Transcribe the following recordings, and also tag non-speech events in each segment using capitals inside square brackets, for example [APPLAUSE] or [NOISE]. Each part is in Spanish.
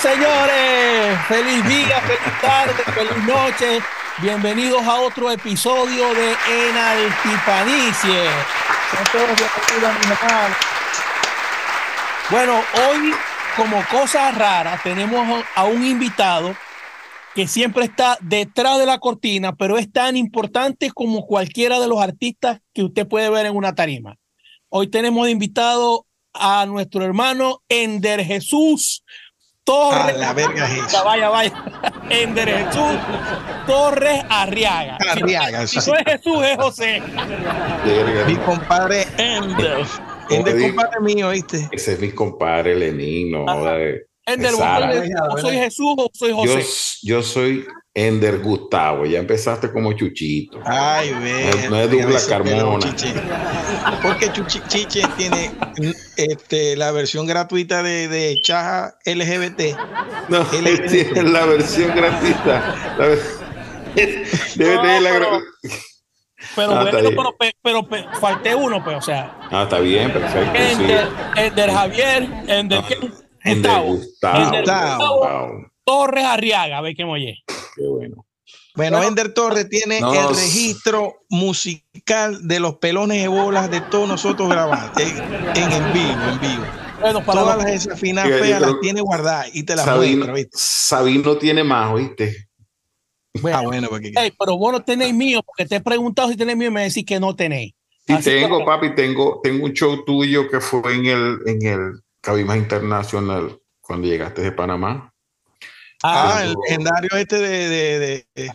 Señores, feliz día, feliz tarde, feliz noche. Bienvenidos a otro episodio de Enaltipanicie. Bueno, hoy, como cosa rara, tenemos a un invitado que siempre está detrás de la cortina, pero es tan importante como cualquiera de los artistas que usted puede ver en una tarima. Hoy tenemos de invitado a nuestro hermano Ender Jesús Torres. A la verga Vaya, vaya, [LAUGHS] vaya. Ender Jesús Torres Arriaga. Arriaga, Si, sí. no es Jesús, es José. Mi compadre Ender. Ender Oye. compadre mío, ¿viste? Ese es mi compadre Lenín, no Ender, de ¿vos soy, Jesús o soy Yo, José? yo soy Ender Gustavo, ya empezaste como Chuchito. Ay, ve. No- no es Douglas Carmona. Porque Chuchi- Chiche tiene este, la versión gratuita de, de Chaja LGBT. No, él es- tiene la versión gratuita. La Debe No, tener la pero- gra- Pero Ah, bueno, pero, pe- pero, pe- falté uno, pues, o sea, Ah, está bien, perfecto. sí. Ender, Ender Javier, Ender, Ah, Gustavo, Gustavo. Ender Gustavo. Gustavo. Torres Arriaga, ve que oye. Qué bueno. Bueno, Ender Torres tiene No, el registro musical de los pelones de bolas de todos nosotros grabados en, en, en vivo, en vivo. Bueno, para Todas las desafinadas Fíjate, feas las tiene guardadas y te las Sabino, muestro, ¿viste? Sabino tiene más, ¿oíste? Ah, bueno, porque Ey, pero vos no tenéis mío, porque te he preguntado si tenéis mío y me decís que no tenéis. Sí, Así tengo, que- papi, tengo, tengo un show tuyo que fue en el, en el Cabima Internacional cuando llegaste de Panamá. Ah, Ah, el legendario este de, de- de- de-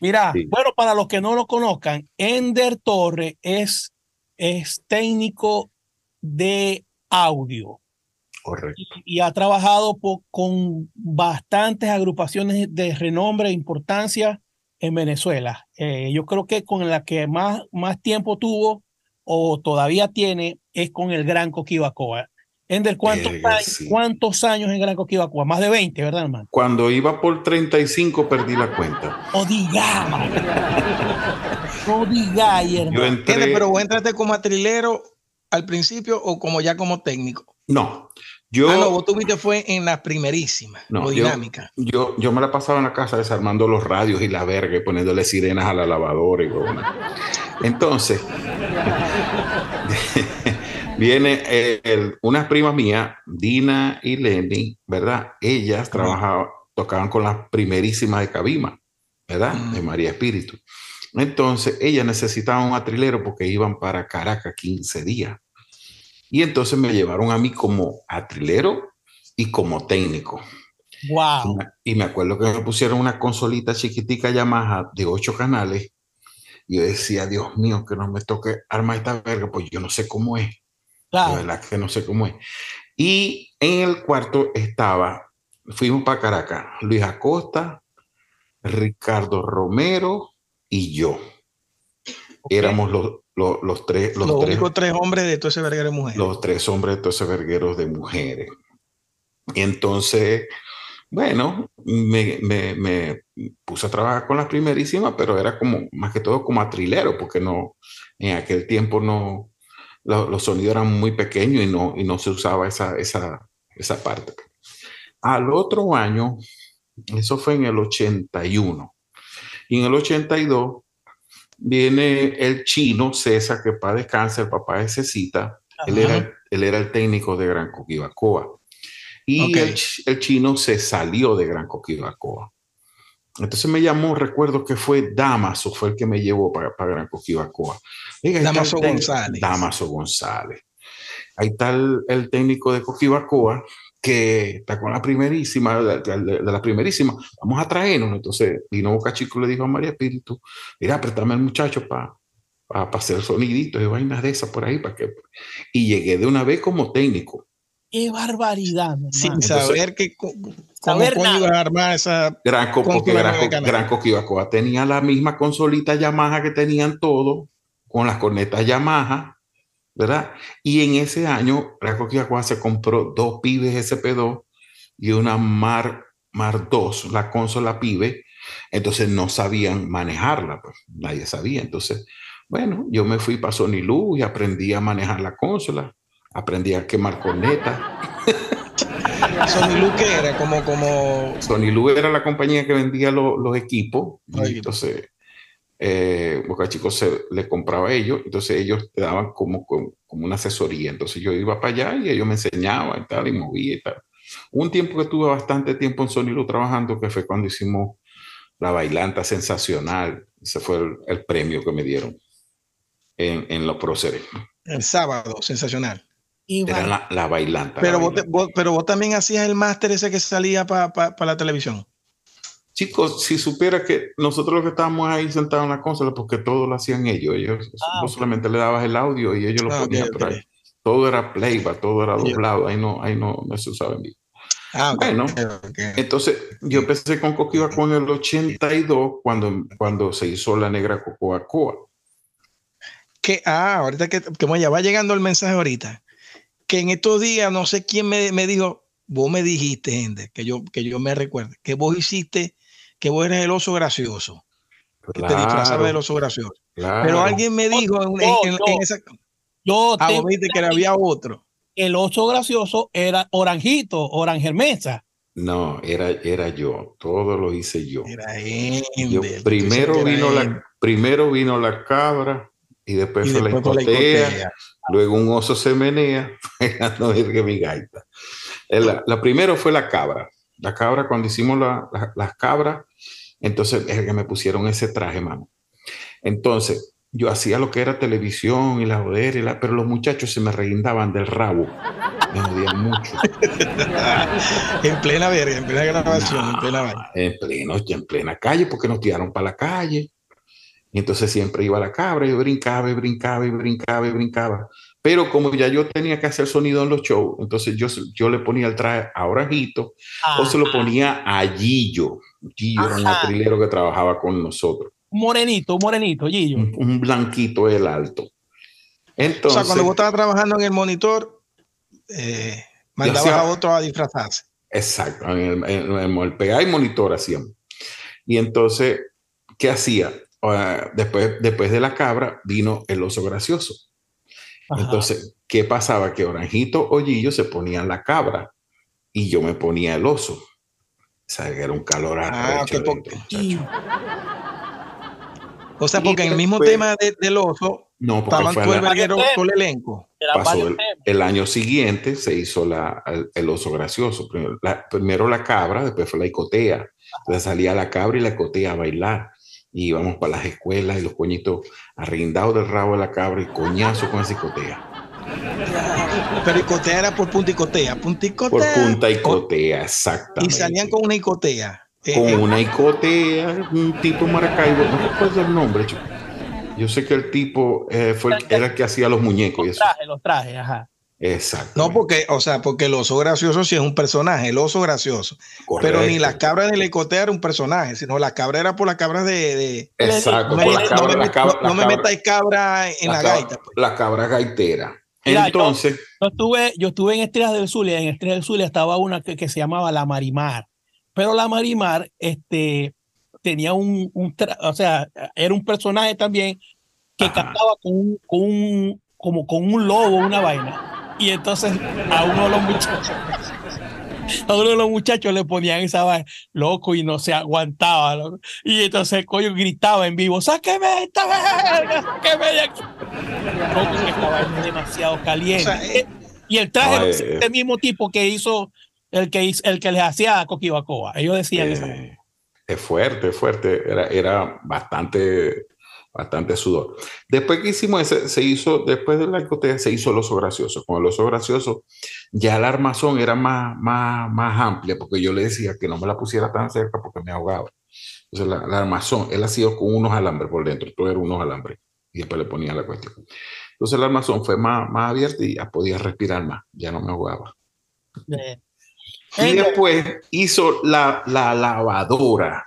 mira, sí. bueno, para los que no lo conozcan, Ender Torres es, es técnico de audio Correcto. y, y ha trabajado con bastantes agrupaciones de renombre e importancia en Venezuela. Eh, yo creo que con la que más, más tiempo tuvo o todavía tiene es con el Gran Coquibacoa. Ender, ¿cuántos, Verga, años, sí. ¿cuántos años en Gran Coquibacoa? Más de 20, ¿verdad, hermano? Cuando iba por 35 perdí la cuenta. No digáis. No Yo hermano. entré. ¿Entiendes? Pero vos entraste como atrilero al principio o como ya como técnico. No, yo, ah, no, vos tuviste fue en las primerísimas, No, yo- dinámica. yo, yo me la pasaba en la casa desarmando los radios y la verga y poniéndole sirenas a la lavadora y broma. Entonces, [LAUGHS] viene eh, el- unas primas mías, Dina y Lenny, ¿verdad? Ellas trabajaban, tocaban con las primerísimas de Cabima, ¿verdad? Mm. De María Espíritu. Entonces, ellas necesitaban un atrilero porque iban para Caracas 15 días. Y entonces me llevaron a mí como atrilero y como técnico. Wow. Y me acuerdo que me pusieron una consolita chiquitica Yamaha de ocho canales. Y yo decía, Dios mío, que no me toque armar esta verga, pues yo no sé cómo es. De Claro. verdad que no sé cómo es. Y en el cuarto estaba, fuimos para Caracas, Luis Acosta, Ricardo Romero y yo. Éramos los, los, los tres, los, Los, tres, únicos tres hombres de todo ese verguero de mujeres. los tres hombres de todos esos vergueros de mujeres. Entonces, bueno, me, me, me puse a trabajar con las primerísimas, pero era como, más que todo como atrilero, porque no, en aquel tiempo no, lo- los sonidos eran muy pequeños y no, y no se usaba esa, esa, esa parte. Al otro año, eso fue en el 81, y en el 82 viene el chino César, que para descansa, el papá de Cecita, él era, él era el técnico de Gran Coquibacoa. Y el, el chino se salió de Gran Coquibacoa. Entonces me llamó, recuerdo que fue Damaso, fue el que me llevó para, para Gran Coquibacoa. Oiga, Damaso González. Damaso González. Ahí está el, el técnico de Coquibacoa que está con la primerísima, de, de- de la primerísima, vamos a traernos. Entonces vino Boca Chico y le dijo a María Espíritu, mira, préstame al muchacho para hacer soniditos y vainas de esas por ahí. para que Y llegué de una vez como técnico. Qué barbaridad, Sin saber que cómo Saber nada. ibas a armar esa. Gran, porque Gran. Gran tenía la misma consolita Yamaha que tenían todos, con las cornetas Yamaha, ¿verdad? Y en ese año, Gran Coquibacoa se compró dos pibes SP2 y una Mar, Mar 2, la consola pibe. Entonces no sabían manejarla, pues nadie sabía. Entonces, bueno, yo me fui para Sony Luz y aprendí a manejar la consola, aprendí a quemar cornetas. [LAUGHS] Sony Lu que era como, como. Sony Lu era la compañía que vendía los equipos. Los equipos. entonces, eh, Boca Chico se le compraba a ellos. Entonces, ellos te daban como, como, como una asesoría. Entonces, yo iba para allá y ellos me enseñaban y tal, y movía y tal. Un tiempo que tuve bastante tiempo en Sony Lu trabajando, que fue cuando hicimos la bailanta sensacional. Ese fue el, el premio que me dieron en, en los próceres. El sábado, sensacional. Y Era la, la bailanta. Pero la vos, te- bailanta. vos- pero vos también hacías el máster ese que salía para la televisión. Chicos, si supiera que nosotros los que estábamos ahí sentados en la consola, porque todo lo hacían ellos, ellos Ah, vos solamente le dabas el audio y ellos lo Ah, ponían ok. por ahí. Todo era playback, todo era doblado, ahí no, ahí no, no se usaba en vivo. Ah, Bueno. Entonces, yo empecé con Coquiba con el 82, cuando, cuando se hizo la negra Cocoa Coa. que, ah, ahorita que, que bueno, ya va llegando el mensaje ahorita, que en estos días no sé quién me, me dijo, vos me dijiste, gente, que yo, que yo me recuerde, que vos hiciste, que vos eras el oso gracioso, que te disfrazabas del oso gracioso. claro. Pero alguien me dijo en, en- en- en esa... yo Ah, vos viste que había otro. el oso gracioso era Oranjito, Orangel Mesa. No, era, era yo, todo lo hice yo. Era Yo- Ender. primero, vino la, primero vino la cabra y después Y fue la fue la hipotea. Luego un oso se menea, [LAUGHS] no que mi gaita. La, la primero fue la cabra. La cabra, cuando hicimos la- la- las cabras, entonces es que me pusieron ese traje, mano. Entonces, yo hacía lo que era televisión y la joder, y la- pero los muchachos se me reguindaban del rabo. Me jodían mucho. [LAUGHS] En plena verga, en plena grabación, en plena vaina. en, pleno, en plena calle, porque nos tiraron para la calle. Y entonces siempre iba la cabra, y yo brincaba y brincaba y brincaba y brincaba. Pero como ya yo tenía que hacer sonido en los shows, entonces yo, yo le ponía el traje a Orajito o se lo ponía a Gillo. Gillo era un atrilero que trabajaba con nosotros. Un morenito, un morenito, Gillo. Un, un blanquito el alto. O Entonces, sea, cuando vos estabas trabajando en el monitor, eh, mandabas hacía- a otro a disfrazarse. Exacto, en el, en el- en el PA y monitor hacíamos. Y entonces, ¿qué hacía? Ah, después, después de la cabra vino el oso gracioso. Ajá. Entonces, ¿qué pasaba? Que Oranjito o Gillo se ponían la cabra y yo me ponía el oso. O sea, que era un calor Ah, porque- dentro, Y-. O sea, Y porque en el mismo tema de- del oso, No, porque estaban fue el elenco. pasó el, año siguiente, se hizo la, el, el oso gracioso. Primero la, primero la cabra, después fue la icotea. Entonces salía la cabra y la icotea a bailar. Y íbamos para las escuelas y los coñitos arrindados del rabo de la cabra y coñazo con esa icotea. Pero icotea era por punta icotea, punta icotea. Por punta icotea, exactamente. Y salían con una icotea. Eh, con eh, una icotea, un tipo Maracaibo, no recuerdo el nombre, chico. Yo sé que el tipo eh, fue era el que hacía los muñecos y Los trajes, los trajes, ajá. Exacto. no, porque, o sea, porque el oso gracioso sí es un personaje, el oso gracioso. Pero ni la cabra ni la icotea era un personaje, sino la cabra era por la cabra de. de- Exacto, no por me, la no cabra, me- la cabra, no- no la me cabra- metáis cabra en la, cabra- gaita. pues. La cabra gaitera. Mira, yo- Entonces, Yo estuve, yo estuve en Estrellas del Zulia, en Estrellas del Zulia estaba una que, que se llamaba La Marimar, pero La Marimar este, tenía un, un tra- o sea, era un personaje también que Ajá. cantaba con un, con un- como con un lobo, una vaina. Y entonces a uno de los muchachos, a uno de los muchachos le ponían esa vaina, loco, y no se aguantaba. loco. Y entonces el coño gritaba en vivo, sáqueme esta verga, sáqueme de aquí. Loco, que esta vaina es demasiado caliente. O sea, eh, y el traje no, eh, este mismo tipo que hizo el que hizo, el que les hacía a Coquibacoa. Ellos decían eso. eh, es fuerte, es fuerte. Era, era bastante, bastante sudor. Después que hicimos ese, se hizo, después de la icotea, se hizo el oso gracioso. Con el oso gracioso, ya la armazón era más, más, más amplia, porque yo le decía que no me la pusiera tan cerca porque me ahogaba. Entonces, la, la armazón, él hacía con unos alambres por dentro, todo era unos alambres, y después le ponía la cuestión. Entonces, la armazón fue más, más abierta y ya podía respirar más, ya no me ahogaba. Eh, Y después hizo la, la lavadora.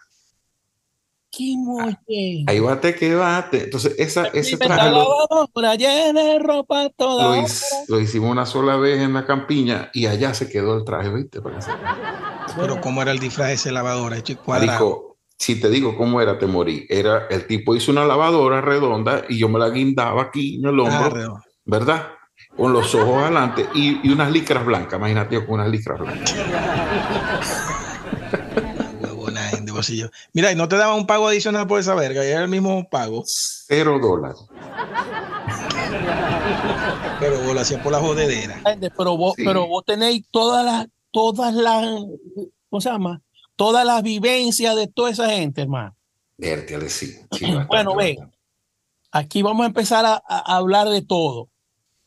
Qué molle. Ahí bate que bate. Entonces, esa, ese traje lo, lavadora llena de ropa toda lo, hicimos una sola vez en la campiña y allá se quedó el traje, ¿viste? Para que sepas. Pero cómo era el disfraz de ese lavadora, hecho. Marico, si te digo cómo era, te morí. Era, el tipo hizo una lavadora redonda y yo me la guindaba aquí en el Ah, hombro, redondo. ¿verdad? con los ojos adelante y, y unas licras blancas, imagínate yo con unas licras blancas. [LAUGHS] Huevona gente, bolsillo. Mira, y no te daban un pago adicional por esa verga, y era el mismo pago. Cero dólares. Pero vos lo hacías por la jodedera. Pero vos, Sí. pero vos tenéis todas las, todas las, ¿cómo se llama? Todas las vivencias de toda esa gente, hermano. Vértiale, sí. sí, [CLEARS THROAT] bastante, Bueno, ve. bastante. Aquí vamos a empezar a, a hablar de todo.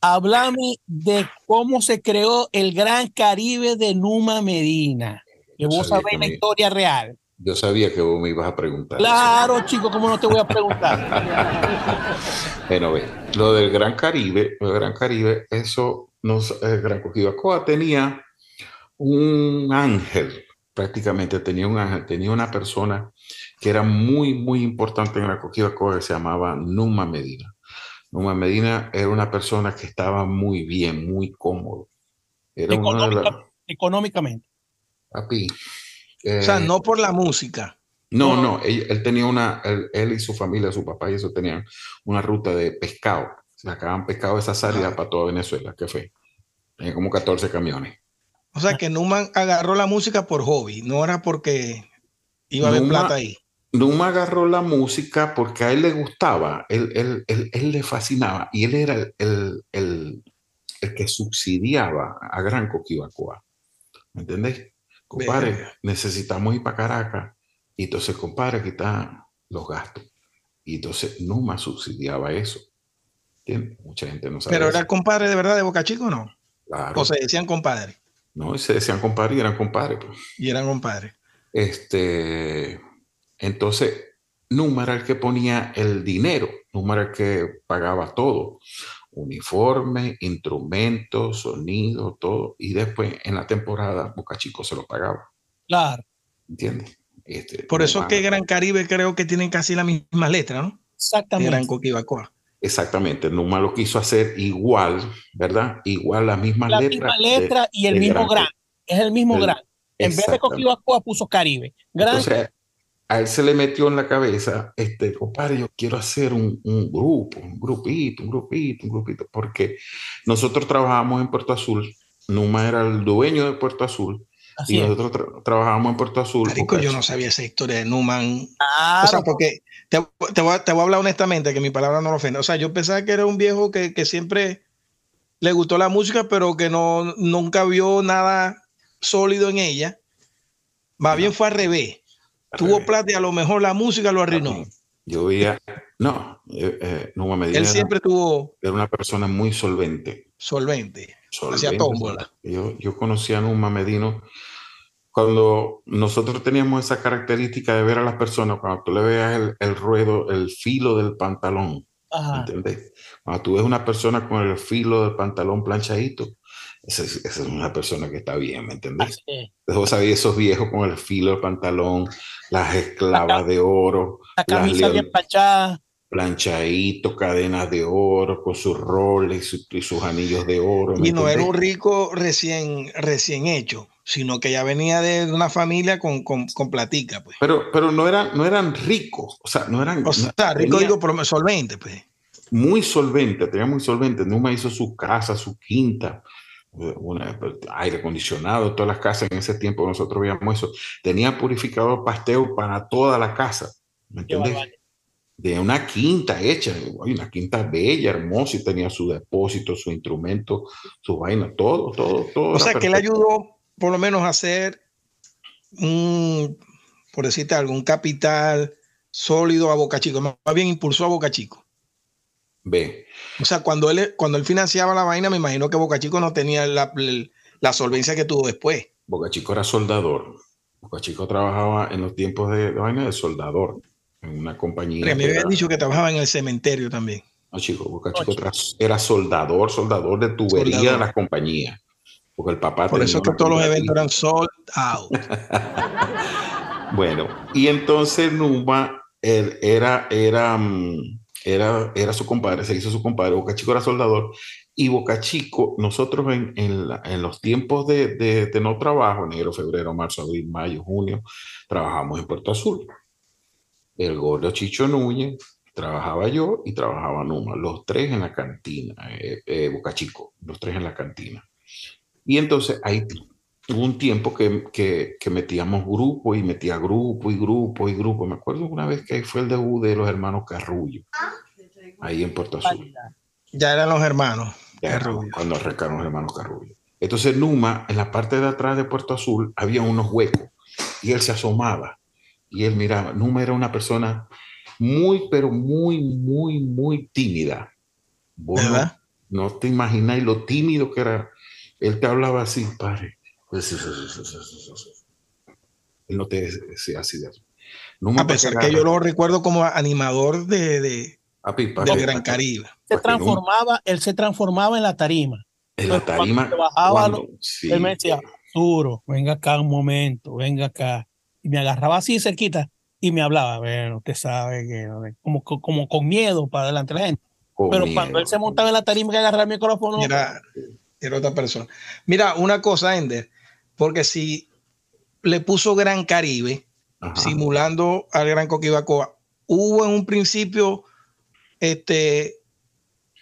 Háblame de cómo se creó el Gran Caribe de Numa Medina. Que vos sabés la historia real. Yo sabía que vos me ibas a preguntar. eso. Claro, chico, ¿cómo no te voy a preguntar? [LAUGHS] Bueno, ve, lo del Gran Caribe, lo del Gran Caribe, eso nos, el Gran Coquibacoa tenía un ángel, prácticamente tenía un ángel, tenía una persona que era muy, muy importante en la Coquibacoa que se llamaba Numa Medina. Numa Medina era una persona que estaba muy bien, muy cómodo. Era de las... Económicamente. Papi, O sea, eh, no por la música. No, No. él, él tenía una, él, él y su familia, su papá y eso tenían una ruta de pescado. Sacaban pescado de esa salida para toda Venezuela, que fue. Tenía como 14 camiones. O sea, que Numan agarró la música por hobby, no era porque iba a haber Numa- plata ahí. Numa agarró la música porque a él le gustaba, él, él, él, él le fascinaba y él era el, el, el, el que subsidiaba a Gran Coquibacoa. ¿Me entendés? Compadre, necesitamos ir para Caracas y entonces, compadre, aquí están los gastos. Y entonces Numa subsidiaba eso. ¿Entiendes? Mucha gente no sabe. Pero eso. era compadre de verdad de Boca Chica o no? Claro. O se decían compadre no, se decían compadre y eran compadres. pues. y eran compadres. Este, entonces, Numa era el que ponía el dinero, Numa era el que pagaba todo, uniforme, instrumentos, sonido, todo, y después en la temporada Boca Chico se lo pagaba, Claro, ¿entiendes? Este, Por eso Numa- que Gran Caribe creo que tienen casi la misma letra, ¿no? Exactamente. Gran Coquibacoa. Exactamente, Numa lo quiso hacer igual, ¿verdad? Igual las mismas La letras. misma letra y el mismo Gran- gran. Es el mismo el- gran. En vez de. Coquibacoa puso Caribe. Gran Entonces, a él se le metió en la cabeza, este, compadre, yo quiero hacer un, un grupo, un grupito, un grupito, un grupito, porque nosotros trabajábamos en Puerto Azul, Numa era el dueño de Puerto Azul, así y es. nosotros tra- trabajábamos en Puerto Azul. Marico, yo no sabía esa historia de Numan. O Claro, sea, porque te, te voy a, te voy a hablar honestamente, que mi palabra no lo ofende. O sea, yo pensaba que era un viejo que, que siempre le gustó la música, pero que no, nunca vio nada sólido en ella. Más bien fue al revés. Tuvo plata y a lo mejor la música lo arruinó. Yo veía, no, eh, eh, Numa Medina Él era- siempre tuvo era una persona muy solvente. solvente. solvente. Hacía tómbola. Yo, yo conocí a Numa Medino cuando nosotros teníamos esa característica de ver a las personas, cuando tú le veas el, el ruedo, el filo del pantalón, Ajá. ¿entendés? Cuando tú ves una persona con el filo del pantalón planchadito, esa es, esa es una persona que está bien, ¿me entendés? Así es. Vos sabés esos viejos con el filo del pantalón, las esclavas de oro, La las camisa bien planchada. planchaditos, cadenas de oro, con sus roles y, su- y sus anillos de oro. ¿me Y no era un rico recién, recién hecho, sino que ya venía de una familia con, con, con platica, pues. Pero, pero no, eran, no eran ricos, o sea, no eran O sea, no- rico tenía digo por solvente, pues. muy solvente, tenía muy solvente. Numa hizo su casa, su quinta, una, aire acondicionado, todas las casas en ese tiempo nosotros veíamos eso. Tenía purificador pasteo para toda la casa, ¿me entiendes? De una quinta hecha, una quinta bella, hermosa, y tenía su depósito, su instrumento, su vaina, todo, todo, todo. O sea, que perfecto. ayudó por lo menos a hacer un, por decirte algo, un capital sólido a Boca Chico. Más bien impulsó a Boca Chico. Ve, O sea, cuando él, cuando él financiaba la vaina, me imagino que Boca Chico no tenía la, la solvencia que tuvo después. Boca Chico era soldador. Boca Chico trabajaba en los tiempos de, de vaina de soldador en una compañía. Porque me habían era- dicho que trabajaba en el cementerio también. No, chico, Boca No, Chico era soldador, soldador de tubería Soldador. de las compañías. Porque el papá Por eso que todos los compañía. eventos eran sold out. [LAUGHS] Bueno, y entonces Numa era, era, mm, era, era su compadre, se hizo su compadre. Boca Chico era soldador. Y Boca Chico, nosotros en, en, los tiempos de, de, de no trabajo, enero, febrero, marzo, abril, mayo, junio, trabajamos en Puerto Azul. El gordo Chicho Núñez trabajaba yo y trabajaba Numa, los tres en la cantina, eh, eh, Boca Chico, los tres en la cantina. Y entonces ahí hubo un tiempo que, que, que, metíamos grupo y metía grupo y grupo y grupo. Me acuerdo una vez que fue el debut de los hermanos Carrullo, ahí en Puerto Azul. Ya eran los hermanos. Ya Carrullo. Cuando arrancaron los hermanos Carrullo. Entonces Numa, en la parte de atrás de Puerto Azul, había unos huecos y él se asomaba y él miraba. Numa era una persona muy, pero muy, muy, muy tímida. ¿Verdad? No, te imagináis lo tímido que era. Él te hablaba así, padre. Él no te de no A pesar que yo lo recuerdo como animador de, de, de Gran Caribe. Se transformaba, él se transformaba en la tarima. En la tarima. Bajaba, él me decía, duro, venga acá un momento, venga acá. Y me agarraba así cerquita y me hablaba, bueno, usted sabe que como, como con miedo para adelante la gente. Pero cuando él se montaba en la tarima que agarraba el micrófono. Era, era otra persona. Mira, una cosa, Ender, porque si le puso Gran Caribe, simulando al Gran Coquibacoa, hubo en un principio este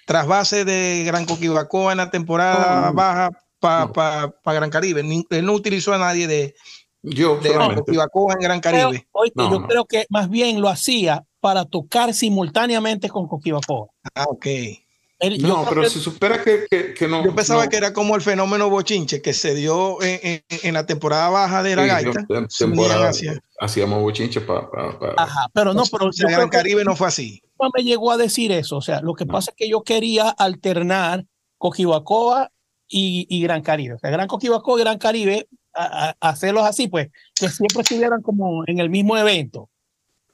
trasvase de Gran Coquibacoa en la temporada baja para Gran Caribe. Él no utilizó a nadie de, yo de Coquibacoa en Gran Caribe. yo creo que más bien lo hacía para tocar simultáneamente con Coquibacoa. Ah, ok no, pero se supera que, que, no. Yo pensaba que era como el fenómeno bochinche que se dio en, en, la temporada baja de la gaita. hacíamos bochinche para. Ajá, pero no, pero. el Gran Caribe no fue así. No me llegó a decir eso. O sea, lo que pasa es que yo quería alternar Coquibacoa y, y, Gran Caribe. O sea, Gran Coquibacoa y Gran Caribe, hacerlos así, pues, que siempre estuvieran como en el mismo evento.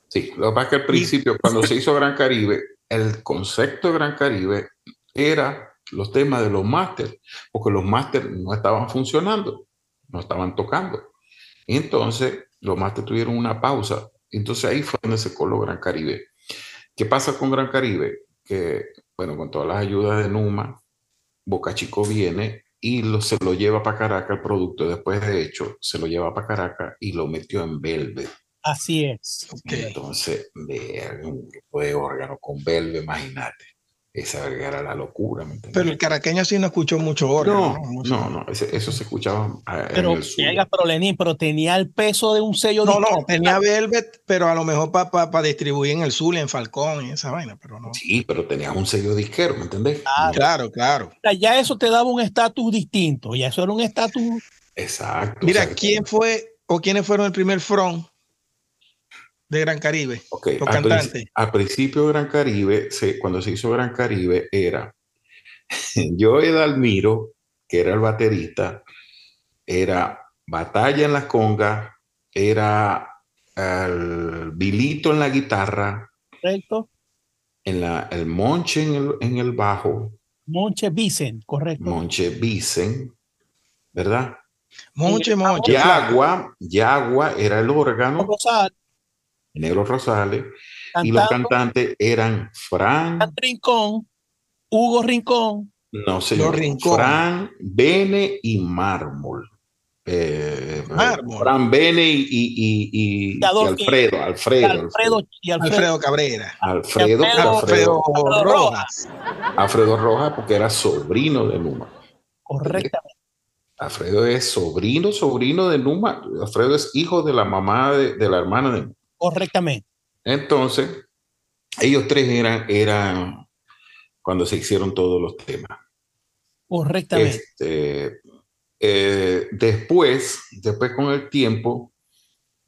Sí, lo que pasa es que al principio, cuando se hizo Gran Caribe, el concepto de Gran Caribe era los temas de los máster, porque los máster no estaban funcionando, no estaban tocando. Entonces los máster tuvieron una pausa. Entonces ahí fue donde se coló Gran Caribe. ¿Qué pasa con Gran Caribe? Que, bueno, con todas las ayudas de Numa, Boca Chico viene y lo, se lo lleva para Caracas el producto. Después de hecho, se lo lleva para Caracas y lo metió en Velvet. Así es. Entonces, ver un grupo de órgano con Belve, imagínate. Esa era la locura. pero el caraqueño sí no escuchó mucho órgano. No, no, no, eso se escuchaba. Pero, pero Lenín, pero tenía el peso de un sello. No, no, tenía Velvet, pero a lo mejor para distribuir en el Sur, en Falcón y esa vaina, pero no. Sí, pero tenía un sello disquero, ¿me entendés? Claro, claro. Ya eso te daba un estatus distinto, ya eso era un estatus. Exacto. Mira, ¿quién fue o quiénes fueron el primer front de Gran Caribe, okay. al, principio de Gran Caribe, cuando se hizo Gran Caribe, era [LAUGHS] yo Edalmiro, que era el baterista, era Batalla en las congas, era el Bilito en la guitarra, correcto. En la, el Monche en el, en el bajo. Monche Vicen, correcto. Monche Vicen, ¿verdad? Monche, Monche. Yagua, Yagua era el órgano. Negro Rosales, y los cantantes eran Fran, Rincón, Hugo Rincón, no sé, Fran, Bene y Mármol. Eh, Fran Bene y, y, y, y Alfredo, Alfredo, Alfredo, y Alfredo, Cabrera. Alfredo, Alfredo, Rojas. Alfredo Rojas, porque era sobrino de Numa. Correctamente. Alfredo es sobrino, sobrino de Numa. Alfredo es hijo de la mamá de, de la hermana de Numa. Correctamente. Entonces, ellos tres eran, eran cuando se hicieron todos los temas. Correctamente. Este, eh, después, después con el tiempo,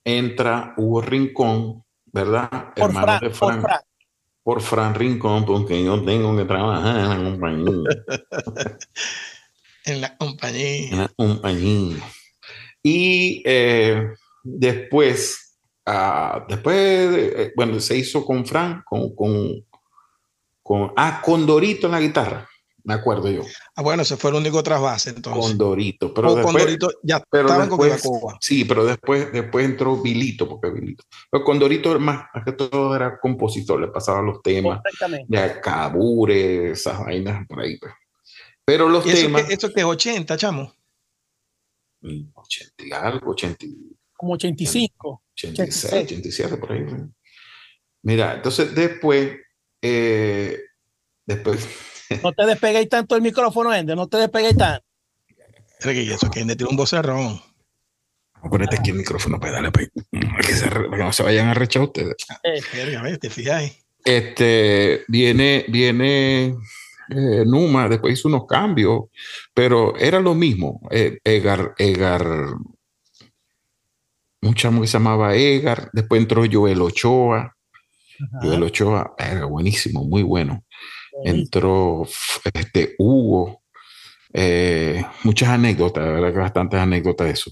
entra Hugo Rincón, ¿verdad? Por Hermano Fran, de Fran, por Fran. Rincón, porque yo tengo que trabajar en la compañía. [LAUGHS] en la compañía. En la compañía. Y eh, después Ah, después, eh, bueno, se hizo con Fran, con, con, con, ah, con Dorito en la guitarra, me acuerdo yo. Ah, bueno, ese fue el único trasvase entonces. Con Dorito, pero después, con Dorito ya pero después, Sí, pero después, después entró Vilito, porque Vilito. Pero con Dorito más, más que todo era compositor, le pasaba los temas de Cabure, esas vainas por ahí. Pues. Pero los temas. ¿Esto que es 80, chamo? 80 mm, y algo, 80 como 85. 86, 87, por ahí. Mira, entonces después eh, después. No te despeguéis tanto el micrófono, Ende, no te despeguéis tanto. que eso que Ende tiene un vocerrón. Ponete aquí el micrófono para darle para que, se, para que no se vayan a rechar ustedes. Eh, verga, te fijáis. Este viene, viene eh, Numa, después hizo unos cambios, pero era lo mismo. Eh, Egar, Egar, un chamo que se llamaba Egar, después entró Joel Ochoa. Joel Ochoa era buenísimo, muy bueno. Entró este Hugo, eh, muchas anécdotas, ¿verdad? bastantes anécdotas de eso.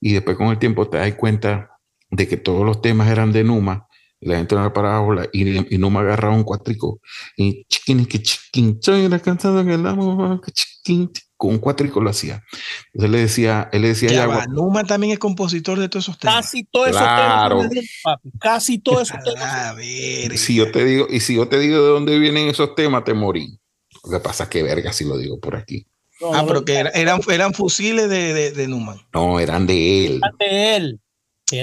Y después con el tiempo te das cuenta de que todos los temas eran de Numa y la gente no para y, y Numa agarraba un cuatrico y chiquín que chiquín era cansado que el chiquín con un cuatrico lo hacía. Entonces él le decía, él le decía ya, va, Numa también es compositor de todos esos temas. Casi todos esos temas. Casi todos esos [LAUGHS] temas. A ver, si yo te digo, y si yo te digo de dónde vienen esos temas, te morí. Lo que pasa es que verga si lo digo por aquí. No, ah, pero que eran, eran fusiles de, de, de Newman. No, eran de él. Eran de él.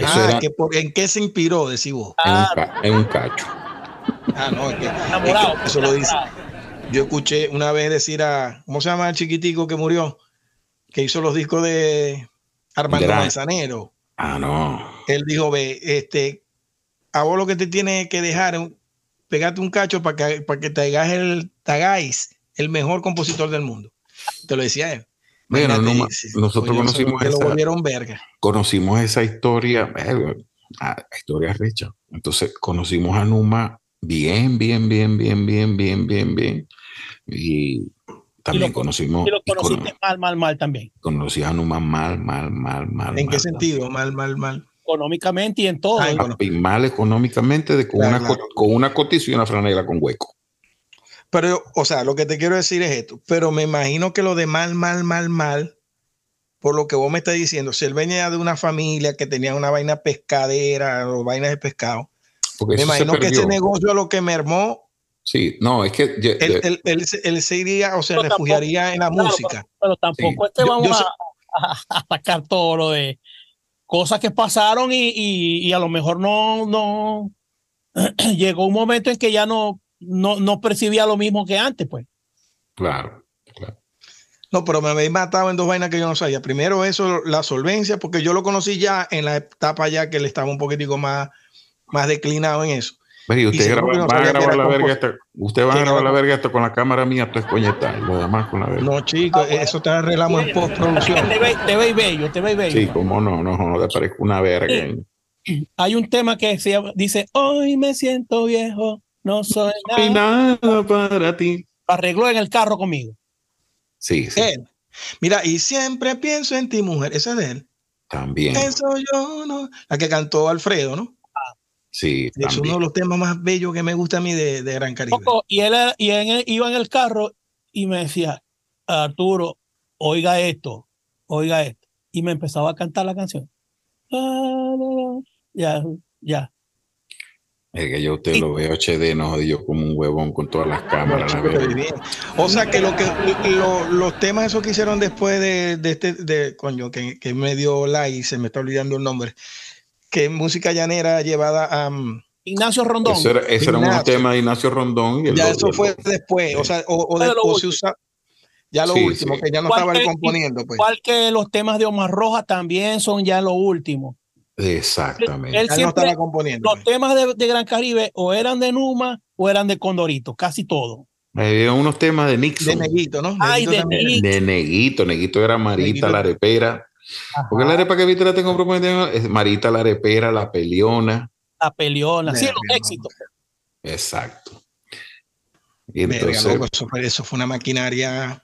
Ah, era, que por, ¿en qué se inspiró? Decís vos. Ah, en, un cacho. Ah, no, es que, es que eso lo dice. Yo escuché una vez decir a, ¿cómo se llama el chiquitico que murió? Que hizo los discos de Armando Manzanero. Ah, no. Él dijo, ve, este, a vos lo que te tiene que dejar es pegarte un cacho para que, para que te hagas el, te hagáis el mejor compositor del mundo. Te lo decía él. Bueno, nosotros conocimos esa, conocimos esa historia, ah, historia recha. Entonces conocimos a Numa bien, bien, bien, bien, bien, bien, bien, bien. Y también conocimos. Y lo conociste mal, mal, mal también. Conocí a Numa mal, mal, mal, mal. ¿En qué sentido? Mal, mal, mal. Económicamente y en todo. mal económicamente, de, con, una, con una cotiza y una franela con hueco. Pero, o sea, lo que te quiero decir es esto, pero me imagino que lo de mal, mal, mal, mal, por lo que vos me estás diciendo, si él venía de una familia que tenía una vaina pescadera o vainas de pescado, me imagino que ese negocio a lo que mermó. Sí, no, es que él, él, se iría o se refugiaría en la música. Pero, tampoco es que vamos a, sacar todo lo de cosas que pasaron y, y, y a lo mejor no, no [CLEARS THROAT] llegó un momento en que ya no no, no percibía lo mismo que antes, pues. Claro, claro. No, pero me habéis matado en dos vainas que yo no sabía. Primero eso, la solvencia, porque yo lo conocí ya en la etapa ya que él estaba un poquitico más, más declinado en eso. y usted va a grabar la verga esta, usted va a grabar la verga esto con la cámara mía, esto es coñeta, y lo demás con la verga. No, chicos, eso te arreglamos en postproducción. Te veis bello, te veis bello. Sí, como no, no, no, te parezco una verga. Hay un tema que se dice, hoy me siento viejo, no soy nada, para ti. Arregló en el carro conmigo. Sí, sí. Mira, y siempre pienso en ti, mujer. Esa es de él. También. Eso yo, ¿no? La que cantó Alfredo, ¿no? Sí, es uno de los temas más bellos que me gusta a mí de, de Gran Caribe. Y él, y él iba en el carro y me decía, Arturo, oiga esto, oiga esto. Y me empezaba a cantar la canción. Ya, ya. Es que yo usted lo veo HD, no yo como un huevón con todas las cámaras. o sea que lo que los temas esos que hicieron después de, de este, de coño, que, que me dio like, se me está olvidando el nombre, que música llanera llevada a um, Ignacio Rondón. Ese era, un tema de Ignacio Rondón. ya eso fue después, o sea, o, después se usa ya lo último, que ya no estaba componiendo. Pues. Igual que los temas de Omar Rojas también son ya lo último. Exactamente. Él, siempre, componiendo. Los pues. temas de, Gran Caribe o eran de Numa o eran de Condorito, casi todo. Había unos temas de Nixon. De Neguito, ¿no? Ay, de, Neguito. Neguito. era Marita la arepera. Porque la arepa que viste la tengo prometida es Marita la arepera, la peleona. La peleona, sí, los éxitos. Exacto. Y entonces, eso, fue, una maquinaria.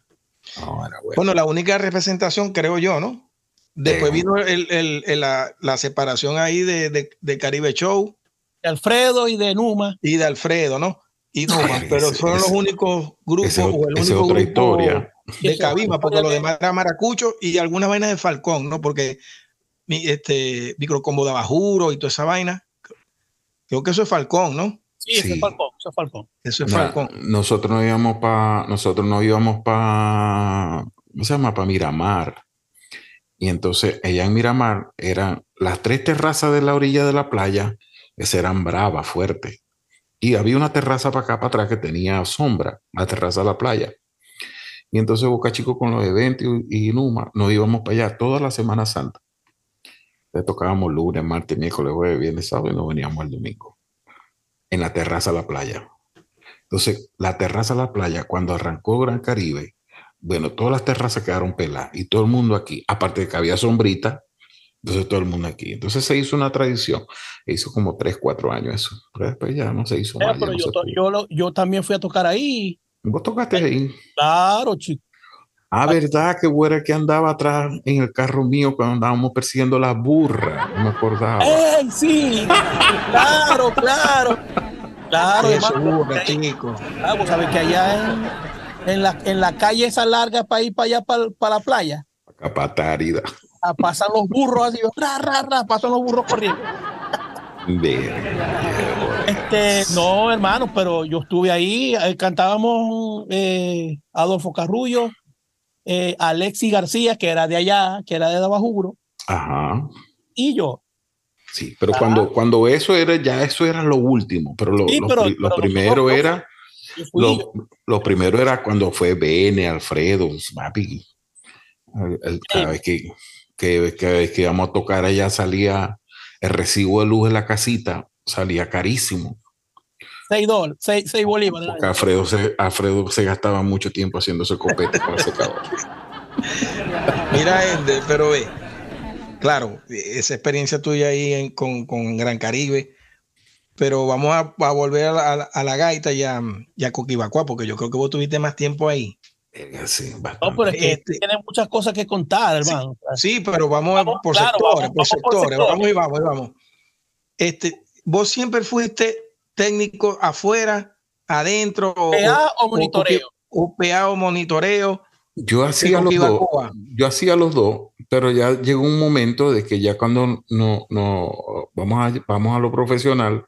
bueno. bueno, la única representación, creo yo, ¿no? Después vino la, separación ahí de, Caribe Show. De Alfredo y de Numa. Y de Alfredo, ¿no? Y Numa, pero fueron los únicos grupos o el único otra historia. De [LAUGHS] Cabima, porque lo demás era Maracucho y algunas vainas de Falcón, ¿no? Porque este microcombo de Bajuro y toda esa vaina. Creo que eso es Falcón, ¿no? Sí, eso es Falcón, eso es Falcón. Eso es Falcón. nosotros no íbamos para, nosotros no íbamos para, ¿cómo se llama? Para Miramar. Y entonces ella en Miramar eran las tres terrazas de la orilla de la playa, esas eran bravas, fuertes. y había una terraza para acá, para atrás, que tenía sombra, la terraza de la playa. Y entonces Boca Chico con los eventos y, Numa, nos íbamos para allá toda la Semana Santa. Le tocábamos lunes, martes, miércoles, jueves, viernes, sábado y nos veníamos el domingo. En la terraza de la playa. Entonces, la terraza de la playa, cuando arrancó Gran Caribe, bueno, todas las terrazas quedaron peladas y todo el mundo aquí, aparte de que había sombrita, entonces todo el mundo aquí. Entonces se hizo una tradición. hizo como tres, cuatro años eso. Pero después ya no se hizo más. Pero yo, yo, también fui a tocar ahí. ¿Vos tocaste ahí? Claro, chico. Ah, verdad, que buena que andaba atrás en el carro mío cuando andábamos persiguiendo la burra. No me acordaba. ¡Ey, sí! claro, claro. Claro, Eso, burra, chico. Ah, vos sabés que allá en, en, la, en la calle esa larga para ir para allá, para, para la playa. Capatarida pasan los burros así, ra, ra, ra, pasan los burros corriendo. Este, no, hermano, pero yo estuve ahí, eh, cantábamos eh, Adolfo Carrullo, eh, Alexi García, que era de allá, que era de Dabajuro. Ajá. Y yo. Sí, pero cuando, cuando eso era, ya eso era lo último, pero lo, lo, primero era, lo, primero era cuando fue Bene, Alfredo, Mapi, cada vez que que cada vez que íbamos a tocar allá salía el recibo de luz de la casita, salía carísimo. 6 dólares, 6 bolívares. Porque Alfredo se, Alfredo se gastaba mucho tiempo haciendo ese copete con el secador. Mira, Ende, pero ve, claro, esa experiencia tuya ahí con, con, Gran Caribe, pero vamos a, a volver a la, a la, gaita y a, y a Coquibacuá, porque yo creo que vos tuviste más tiempo ahí. Sí, no, pero es que este, tienen muchas cosas que contar, hermano. Sí, pero vamos, por sectores, por sectores, vamos y vamos, y vamos. Este, vos siempre fuiste técnico afuera, adentro, PA o, monitoreo. O, PA o monitoreo. Yo hacía los dos. Yo hacía los dos, pero ya llegó un momento de que ya cuando no, no vamos a, vamos a lo profesional,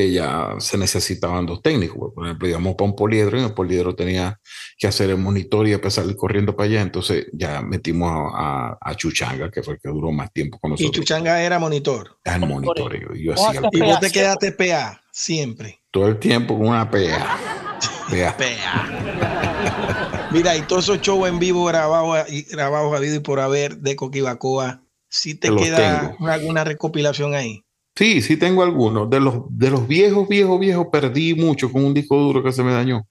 que ya se necesitaban dos técnicos. Por ejemplo, íbamos para un poliedro y el poliedro tenía que hacer el monitor y empezar a ir corriendo para allá. Entonces ya metimos a, a, Chuchanga, que fue el que duró más tiempo con nosotros. Y Chuchanga era monitor. Era el monitoreo. Y, yo hacía y vos te quedaste PA siempre. Todo el tiempo con una PA. [LAUGHS] PA. Mira, y todos esos shows en vivo grabados, grabados habido y por haber de Coquibacoa, ¿sí te queda alguna recopilación ahí? Sí, sí tengo algunos. De los, de los viejos, viejos, viejos, perdí mucho con un disco duro que se me dañó.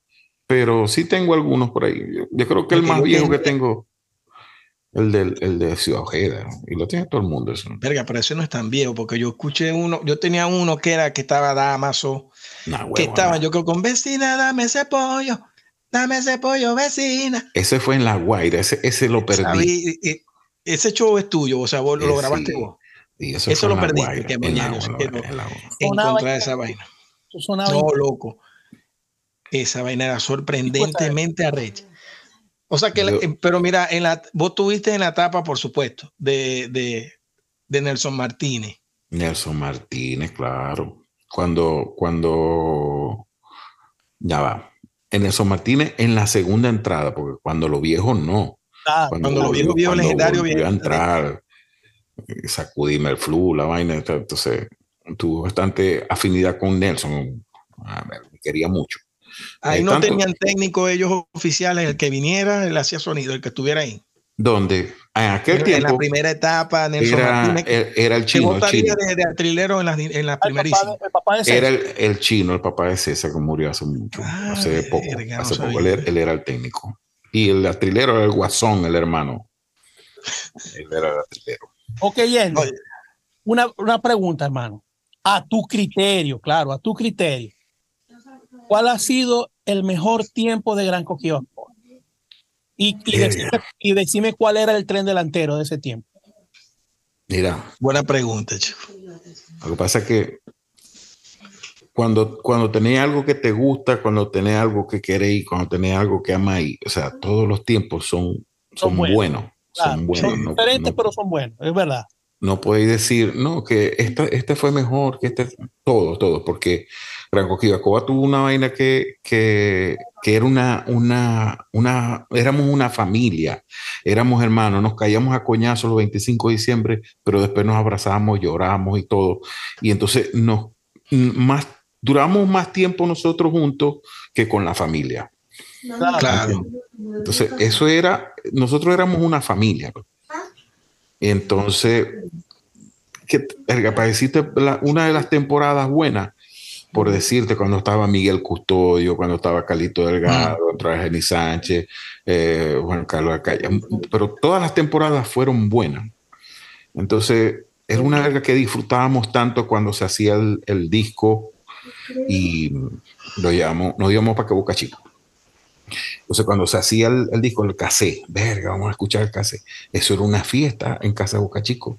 Pero sí tengo algunos por ahí. Yo, creo que el más viejo que tengo, el, del, el de Ciudad Ojeda. Y lo tiene todo el mundo eso. Verga, pero ese no es tan viejo, porque yo escuché uno, yo tenía uno que era que estaba Damaso, que estaba, yo creo con vecina, dame ese pollo, dame ese pollo, vecina. Ese fue en La Guaira, ese, ese lo perdí. Ese show es tuyo, o sea, vos lo grabaste vos eso, lo perdí. que mañana encontrar esa vaina. No, loco. Esa vaina era sorprendentemente arrecha. O sea que, eh, pero mira, en la, vos tuviste en la etapa, por supuesto, de, de, de Nelson Martínez. Nelson Martínez, claro. Cuando, cuando, ya va. En Nelson Martínez en la segunda entrada, porque cuando los viejos no. Ah, cuando, los viejos viejos legendarios a entrar sacudime el flu, la vaina. Entonces, tuvo bastante afinidad con Nelson. me quería mucho. Ahí eh, no tenían técnico ellos oficiales, el que viniera, él hacía sonido, el que estuviera ahí. ¿Dónde? En aquel tiempo. En la primera etapa, Nelson era, Martínez, era el chino. El chino. De, de en la, en la primerísima. era el, el, chino, el papá de César, que murió hace mucho, ah, hace poco. hace poco él, él, era el técnico. Y el atrilero era el guasón, el hermano. [LAUGHS] él era el atrilero. Ok, Yendi, una, una pregunta, hermano. A tu criterio, claro, a tu criterio. ¿Cuál ha sido el mejor tiempo de Gran Coquillo? Y, y, decime, cuál era el tren delantero de ese tiempo. Mira. Buena pregunta, chico. Lo que pasa es que cuando, cuando tenés algo que te gusta, cuando tenés algo que queréis, cuando tenés algo que amáis, o sea, todos los tiempos son, son, buenos son buenos. diferentes, pero son buenos, es verdad. No podéis decir, no, que este, este fue mejor, que este, todo, todo, porque Gran Coquibacoa tuvo una vaina que, que, que, era una, una, una, éramos una familia, éramos hermanos, nos caíamos a coñazos los 25 de diciembre, pero después nos abrazábamos, lloramos y todo. Y entonces nos, más duramos más tiempo nosotros juntos que con la familia. Claro. Entonces, eso era, nosotros éramos una familia. pues. Entonces, que, para decirte, la- una de las temporadas buenas, por decirte, cuando estaba Miguel Custodio, cuando estaba Calito Delgado, otra vez Jenny Sánchez, eh, Juan Carlos Acaya, pero todas las temporadas fueron buenas. Entonces, era una verga que disfrutábamos tanto cuando se hacía el, el disco y lo llevamos, nos íbamos para que Boca Chico. Entonces, cuando se hacía el, el disco, el cassette, verga, vamos a escuchar el cassette. Eso era una fiesta en casa de Boca Chico.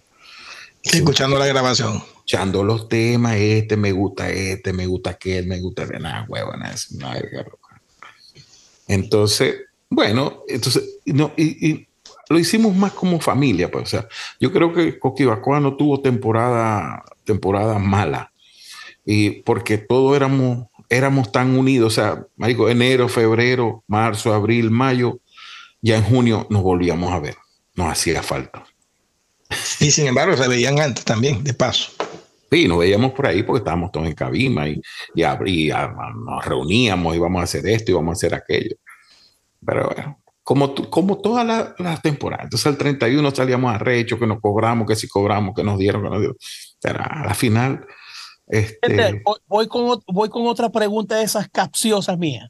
Escuchando la grabación. Escuchando los temas, este me gusta, este me gusta aquel, me gusta de nada, huevona, es una verga loca. Entonces, bueno, entonces, no, y, y lo hicimos más como familia, pues, o sea, yo creo que Coquibacoa no tuvo temporada, temporada mala, y porque todos éramos, éramos tan unidos, o sea, marico, enero, febrero, marzo, abril, mayo, ya en junio nos volvíamos a ver, nos hacía falta. Y sin embargo, se veían antes también, de paso. Sí, nos veíamos por ahí porque estábamos todos en cabima y, y, y a- a- nos reuníamos, íbamos a hacer esto, íbamos a hacer aquello. Pero bueno, como, como todas las las temporadas. Entonces el 31 salíamos a recho, que nos cobramos, que si cobramos, que nos dieron, que nos dieron. Pero a la final, Este, voy, voy con, voy con otra pregunta de esas capciosas mías.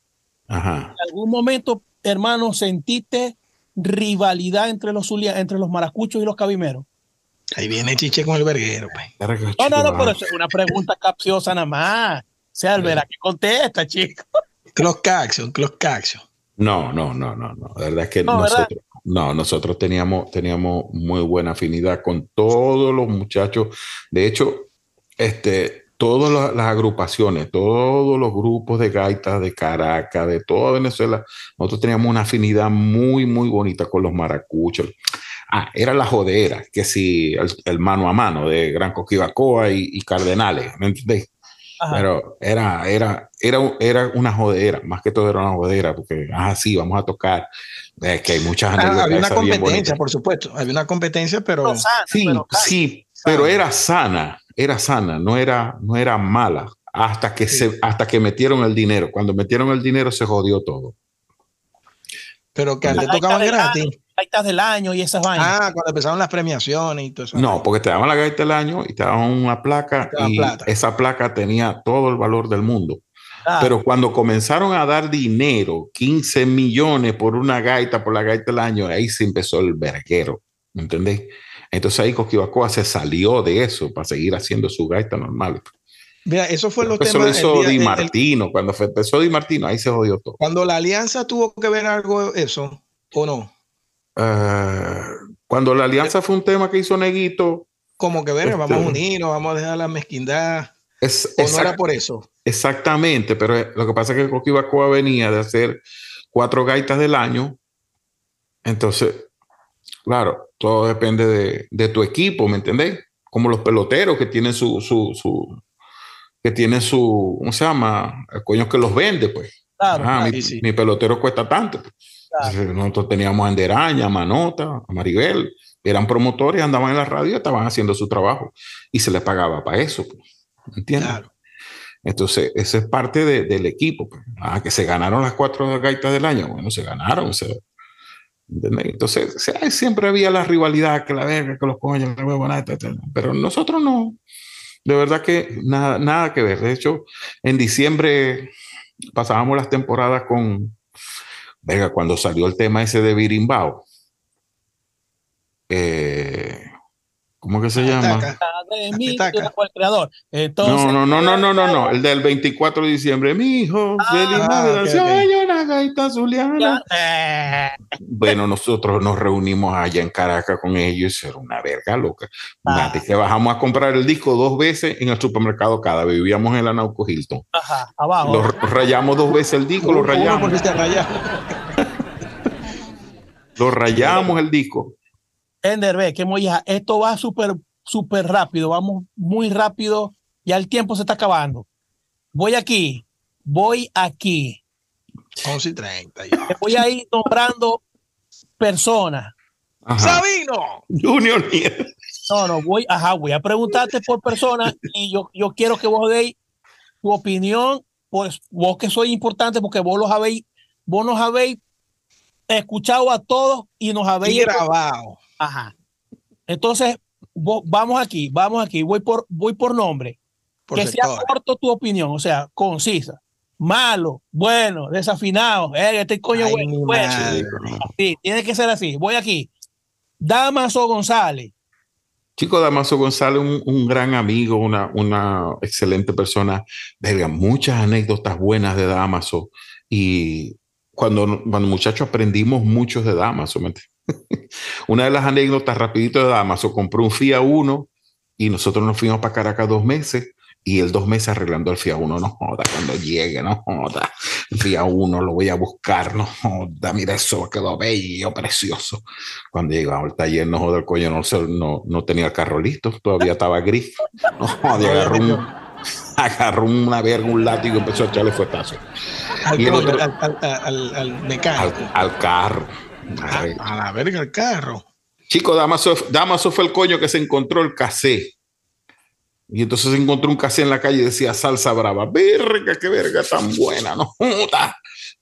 ajá. ¿En algún momento, hermano, sentiste rivalidad entre los Zulia, entre los maracuchos y los cabimeros? Ahí viene Chiche con el verguero, pues. No, no, no, pero es una pregunta capciosa nada más. O sea, Alvera, que contesta, chico. Clos Caxio, Clos Caxio. No, no, no, no, no. La verdad es que No, ¿verdad? nosotros, no, nosotros teníamos, teníamos muy buena afinidad con todos los muchachos. De hecho, este, todas las, las agrupaciones, todos los grupos de gaitas de Caracas, de toda Venezuela, nosotros teníamos una afinidad muy, muy bonita con los maracuchos. Ah, era la jodera, que si el, el mano a mano de Gran Coquibacoa y, y Cardenales, ¿me entendés? Ajá. Pero era, era, era, era una jodera, más que todo era una jodera, porque, ah, sí, vamos a tocar. Es que hay muchas Ah, había una competencia, por supuesto. Había una competencia, pero No, sana, Sí, pero sí, pero era sana, era sana, no era, no era mala, hasta que, se, hasta que metieron el dinero. Cuando metieron el dinero se jodió todo. pero que antes tocaban gratis. año, gaitas del año y esas vainas. Ah, cuando empezaron las premiaciones y todo eso. No, porque te daban la gaita del año y te daban una placa y plata. esa placa tenía todo el valor del mundo. Ah, Pero cuando comenzaron a dar dinero, 15 millones por una gaita, por la gaita del año, ahí se empezó el verguero, ¿me entendés? Entonces ahí Coquibacoa se salió de eso para seguir haciendo su gaita normal. Mira, eso fue lo el hizo Di el- el- Martino, cuando fue- empezó Di Martino, ahí se jodió todo. cuando la alianza tuvo que ver algo eso, ¿o no? Eh, cuando la alianza fue un tema que hizo Neguito, Como que ver, Este- vamos a unirnos, vamos a dejar la mezquindad. es, ¿O no era exact- por eso? exactamente, pero eh, lo que pasa es que Coquibacoa venía de hacer cuatro gaitas del año, entonces, claro, todo depende de, de tu equipo, ¿me entendés? Como los peloteros que tienen su, su, su que tienen su, ¿cómo se llama? El coño que los vende, pues. claro, claro. mi, sí, sí. mi pelotero cuesta tanto. Entonces, nosotros teníamos a Anderaña, a Manota, a Maribel, eran promotores, andaban en la radio, estaban haciendo su trabajo y se les pagaba para eso. pues. ¿Entiendes? Claro. Entonces, eso es parte de- del equipo. pues. Ah, que se ganaron las cuatro gaitas del año. Bueno, se ganaron. ¿Entendés? Entonces, sea, siempre había la rivalidad, que la verga, que los coños, la huevona, etc. Pero nosotros no. De verdad que nada, nada que ver. De hecho, en diciembre pasábamos las temporadas con, verga, cuando salió el tema ese de Birimbao. Eh, ¿Cómo que se llama? El creador. No, no, no, no, no, no, no, el del 24 de diciembre, mi hijo, feliz Ah, Navidad, gaita zuliana. eh, Bueno, nosotros nos reunimos allá en Caracas con ellos, era una verga loca. Ah. Que bajamos a comprar el disco dos veces en el supermercado cada vez, vivíamos en la Nauco Hilton. ajá, abajo. Lo rayamos dos veces el disco, lo rayamos, [LAUGHS] lo rayamos el disco. Ender, ve, que moya, esto va súper, súper rápido, vamos muy rápido, ya el tiempo se está acabando. Voy aquí, voy aquí, 11 y 30. ya. te voy a ir nombrando personas. Ajá. ¡Sabino! Junior No, no, voy, ajá, voy a preguntarte por personas y yo, yo quiero que vos deis tu opinión, pues vos que sois importante porque vos los habéis, vos nos habéis escuchado a todos y nos habéis grabado. Ajá. Entonces, vamos aquí, vamos aquí, voy por, voy por nombre. que sea corto tu opinión, o sea, concisa. Malo, bueno, desafinado, eh, este coño bueno. Sí, tiene que ser así. Voy aquí. Damaso González. Chico Damaso González, un, un, gran amigo, una, una excelente persona. Verga, muchas anécdotas buenas de Damaso. Y cuando, cuando muchachos aprendimos muchos de Damaso. [LAUGHS] una de las anécdotas rapidito de Damaso, compró un FIA 1 y nosotros nos fuimos para Caracas dos meses y el dos meses arreglando el FIA 1, no joda, cuando llegue, no joda, el FIA 1 lo voy a buscar, no joda, mira eso, quedó bello, precioso. Cuando llegaba al taller, no joda, el coño no, no, no tenía el carro listo, todavía estaba gris, no joda, agarró, un, [LAUGHS] agarró una verga, un látigo y empezó a echarle fuetazo. Al, al, al, al, mecánico. Al, carro. A, la verga, el carro. Chico, Damaso, Damaso fue el coño que se encontró el casé y entonces encontró un casé en la calle y decía salsa brava. Verga, qué verga tan buena, no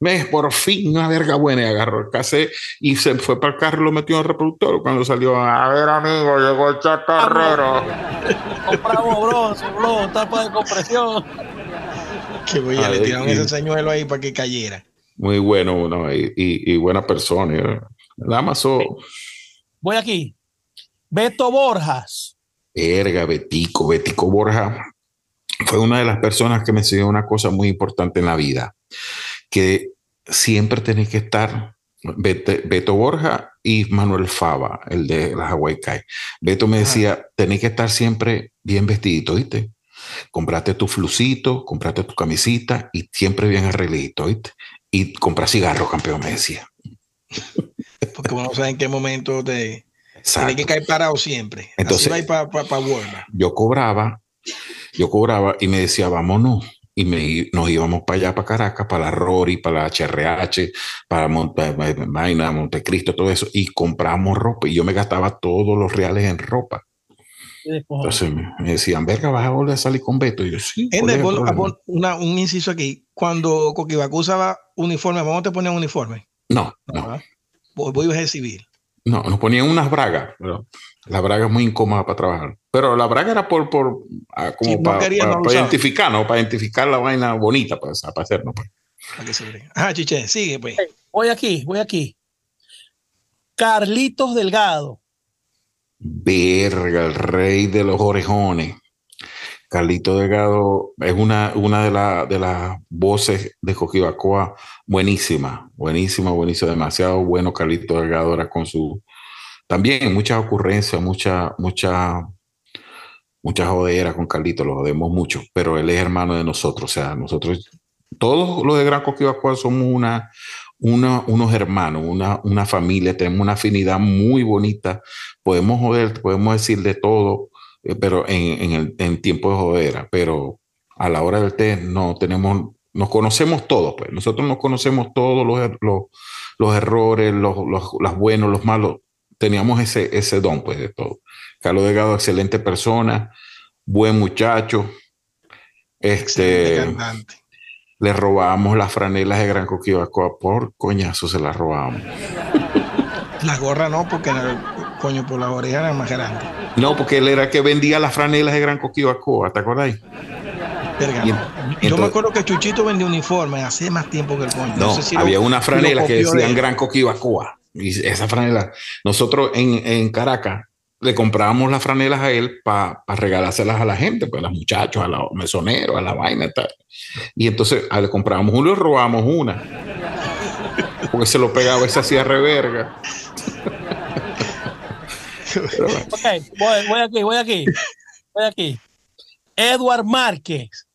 Me por fin una verga buena. Y agarró el casé y se fue para el carro y lo metió en el reproductor. Cuando salió, a ver, amigo, llegó el chatarrero. Compramos bronce, bro, tapa de compresión. Que voy a le tiraron ese señuelo ahí para que cayera. Muy bueno, ¿no? y, y, buena persona. Damaso. Voy aquí. Beto Borjas. Verga, Betico, Betico Borja fue una de las personas que me enseñó una cosa muy importante en la vida, que siempre tenés que estar, Beto, Borja y Manuel Fava, el de las Hawaii Kai. Beto me decía, tenés que estar siempre bien vestidito, ¿viste? Comprate tu flucito, comprate tu camisita y siempre bien arreglito, ¿viste? Y compra cigarros, campeón, me decía. Porque uno no sabe en qué momento te, tiene que caer parado siempre. Entonces, yo cobraba, yo cobraba y me decía, vámonos. Y me, nos íbamos para allá, para Caracas, para la Rory, para la HRH, para Monte, Montecristo, todo eso. Y compramos ropa. Y yo me gastaba todos los reales en ropa. Entonces me, decían, verga, vas a volver a salir con Beto. Y yo, sí. un inciso aquí. Cuando Coquibacu usaba uniforme, ¿vamos te ponían uniforme? No, no. Voy, a civil. No, nos ponían unas bragas, pero la braga es muy incómoda para trabajar. Pero la braga era por, por ah, como para, identificar, ¿no? Para identificar la vaina bonita, pues, para hacerlo. Pues. Ah, chiche, sigue, pues. Voy aquí, voy aquí. Carlitos Delgado. Verga, el rey de los orejones. Carlito Delgado es una, una de, de las voces de Coquibacoa buenísima, buenísima, buenísima, demasiado bueno Carlito Delgado era con su, también muchas ocurrencias, mucha, mucha, mucha jodera con Carlito, lo jodemos mucho, pero él es hermano de nosotros, o sea, nosotros, todos los de Gran Coquibacoa somos una, una, unos hermanos, una, una familia, tenemos una afinidad muy bonita, podemos joder, podemos decir de todo, eh, pero en, en, el, en tiempo de jodera, pero a la hora del té no tenemos, nos conocemos todos, pues. Nosotros nos conocemos todos los, er, los, los errores, los, los, los, buenos, los malos, teníamos ese, ese don, pues, de todo. Carlos Delgado, excelente persona, buen muchacho, este, le robábamos las franelas de Gran Coquibacoa por coñazo, se las robábamos. La gorra no, porque coño por la oreja era más grande. No, porque él era que vendía las franelas de Gran Coquibacoa, ¿te acordáis? yo me acuerdo que Chuchito vendía uniformes hace más tiempo que el coño. No, había una franela que decían Gran Coquibacoa. Y esa franela, nosotros en, en Caracas le comprábamos las franelas a él para regalárselas a la gente, pues a los muchachos, a los mesoneros, a la vaina y tal. Y entonces le comprábamos uno y robamos una. Porque se lo pegaba esa hacía reverga voy, aquí, voy aquí. Voy aquí. Edward Márquez.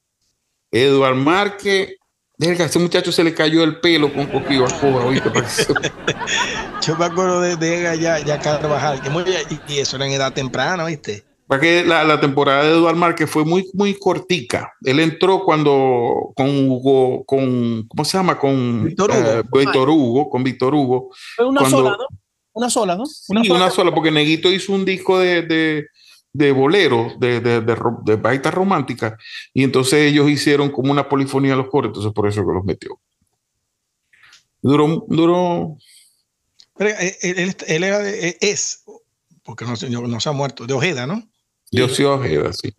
Edward Márquez. Verga, a ese muchacho se le cayó el pelo con coquillo [LAUGHS] Yo me acuerdo de, de ya, ya Carvajal, que muy, y, eso era en edad temprana, ¿viste? Para que la, la, temporada de Eduard Márquez fue muy, muy cortica. Él entró cuando con Hugo, con, ¿cómo se llama? Con Víctor Hugo, eh, Víctor Hugo con Víctor Hugo. Fue una sola, ¿no? Una sola, ¿no? Una, sola. una sola, porque Neguito hizo un disco de, de, de bolero, de, de, de, de baita romántica, y entonces ellos hicieron como una polifonía a los coros, entonces por eso que los metió. Duró, duró. Pero él, él, él era de, es, porque no, no, se ha muerto, de Ojeda, ¿no? De Ojeda, sí.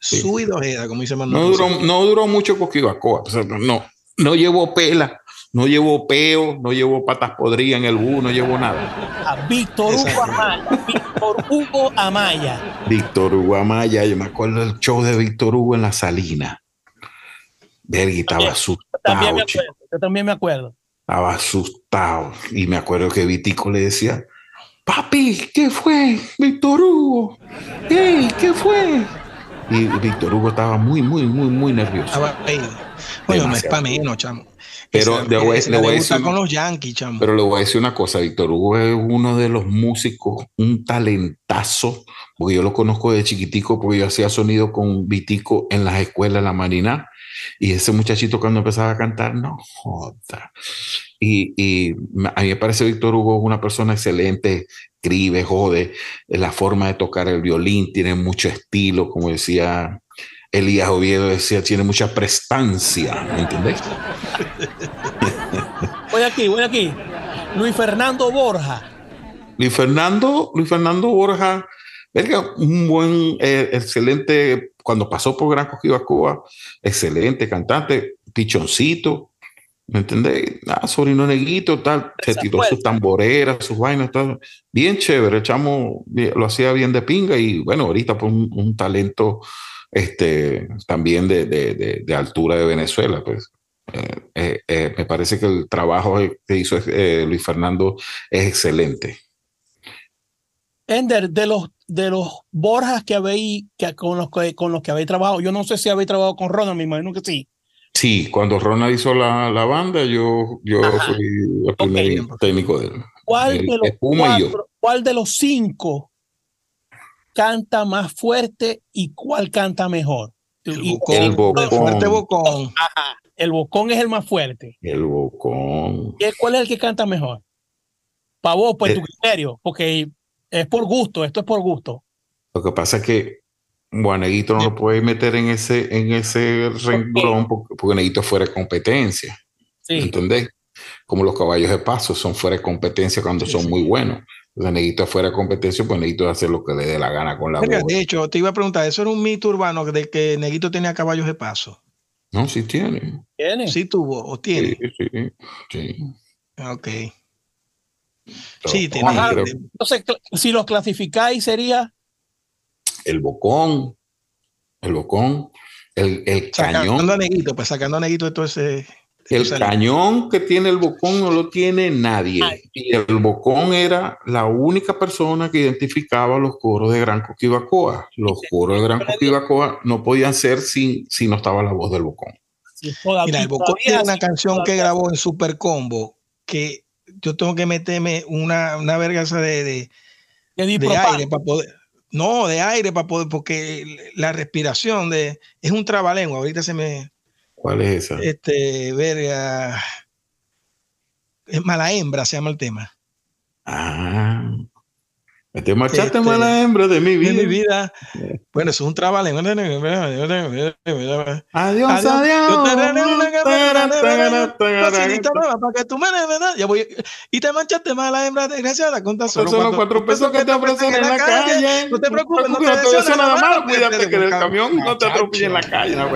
sí. Sui de Ojeda, como dice Manuel. No duró, no duró mucho Coquibacoa, o sea, no, no llevó pela, no llevó peo, no llevó patas podridas en el bus, no llevó nada. A Víctor Hugo Amaya. Víctor Hugo Amaya. Víctor Hugo Amaya, yo me acuerdo del show de Víctor Hugo en la Salina. Vergui estaba asustado. También me acuerdo, yo también me acuerdo. Estaba asustado. Y me acuerdo que Vitico le decía, papi, ¿qué fue? Víctor Hugo. Hey, ¿qué fue? Y Víctor Hugo estaba muy, muy, muy, muy nervioso. Estaba Bueno, no es para menos, chamo. Pero le voy, ese le voy a decir, con los Yankees, chamo. pero le voy a decir una cosa, Víctor Hugo es uno de los músicos, un talentazo, porque yo lo conozco de chiquitico, porque yo hacía sonido con Vitico en las escuelas, en la Marina, y ese muchachito cuando empezaba a cantar, no joda. Y, a mí me parece Víctor Hugo una persona excelente, escribe, jode, la forma de tocar el violín, tiene mucho estilo, como decía Elías Oviedo, decía, tiene mucha prestancia, ¿me entendés? [LAUGHS] Voy aquí, voy aquí. Luis Fernando Borja. Luis Fernando, Luis Fernando Borja, verga, un buen, eh, excelente, cuando pasó por Gran Coquiba Cuba, excelente cantante, pichoncito, ¿me entendés? Ah, sobrino neguito, tal, se tiró sus tamboreras, sus vainas, tal, bien chévere, el chamo bien- lo hacía bien de pinga y bueno, ahorita pues un, un talento este, también de, de, de, de altura de Venezuela, pues. Eh, eh, eh, me parece que el trabajo que hizo Luis Fernando es excelente. Ender, de los de los Borjas que habéis que con los que con los que habéis trabajado, yo no sé si habéis trabajado con Ronald, me imagino que sí. Sí, cuando Ronald hizo la, la banda, yo, yo Ajá. fui el primer técnico de él. ¿Cuál El de los cuatro- cuál de los cinco canta más fuerte y cuál canta mejor? El Y- bocón, el bocón. fuerte bocón. Ajá, el bocón es el más fuerte. El Bocón. ¿Y ¿Cuál es el que canta mejor? Para vos, por Eh. tu criterio, porque es por gusto, esto es por gusto. Lo que pasa es que bueno, Neguito no lo puede meter en ese, en ese renglón porque, porque Neguito es fuera de competencia. Sí. ¿Entendés? Como los caballos de paso son fuera de competencia cuando Sí, son sí. muy buenos. Entonces, Neguito fuera de competencia, pues Neguito hace lo que le dé la gana con la voz. de hecho, te iba a preguntar, eso era un mito urbano de que Neguito tenía caballos de paso. No, sí tiene. ¿Tiene? Sí tuvo o tiene. Sí, sí, sí. Ok. Pero Sí, tiene. creo- Entonces, si los clasificáis, sería el bocón, el bocón, el, el Sacando cañón. a Neguito, pues sacando a Neguito de todo ese. El cañón que tiene el bocón no lo tiene nadie. Ay. Y el bocón era la única persona que identificaba los coros de Gran Coquibacoa. Los coros de Gran Coquibacoa no podían ser sin, si no estaba la voz del bocón. Mira, el Bocón tiene una canción que grabó en Super Combo que yo tengo que meterme una, una verga esa de, de, de aire para poder. No, de aire para poder, porque la respiración de es un trabalengua. Ahorita se me. ¿Cuál es esa? Este, verga. Es mala hembra, se llama el tema. Ah. Te marchaste Este, mala hembra de mi De vida. mi vida. Bueno, eso es un trabalengua. Adiós, Adiós. adiós. Yo te. Y te manchaste más la hembra desgraciada con tan Son solo cuatro pesos que te ofrecen en la calle. No te preocupes, no te nada malo. Cuídate que en el un camión no te atropellen en la calle, no.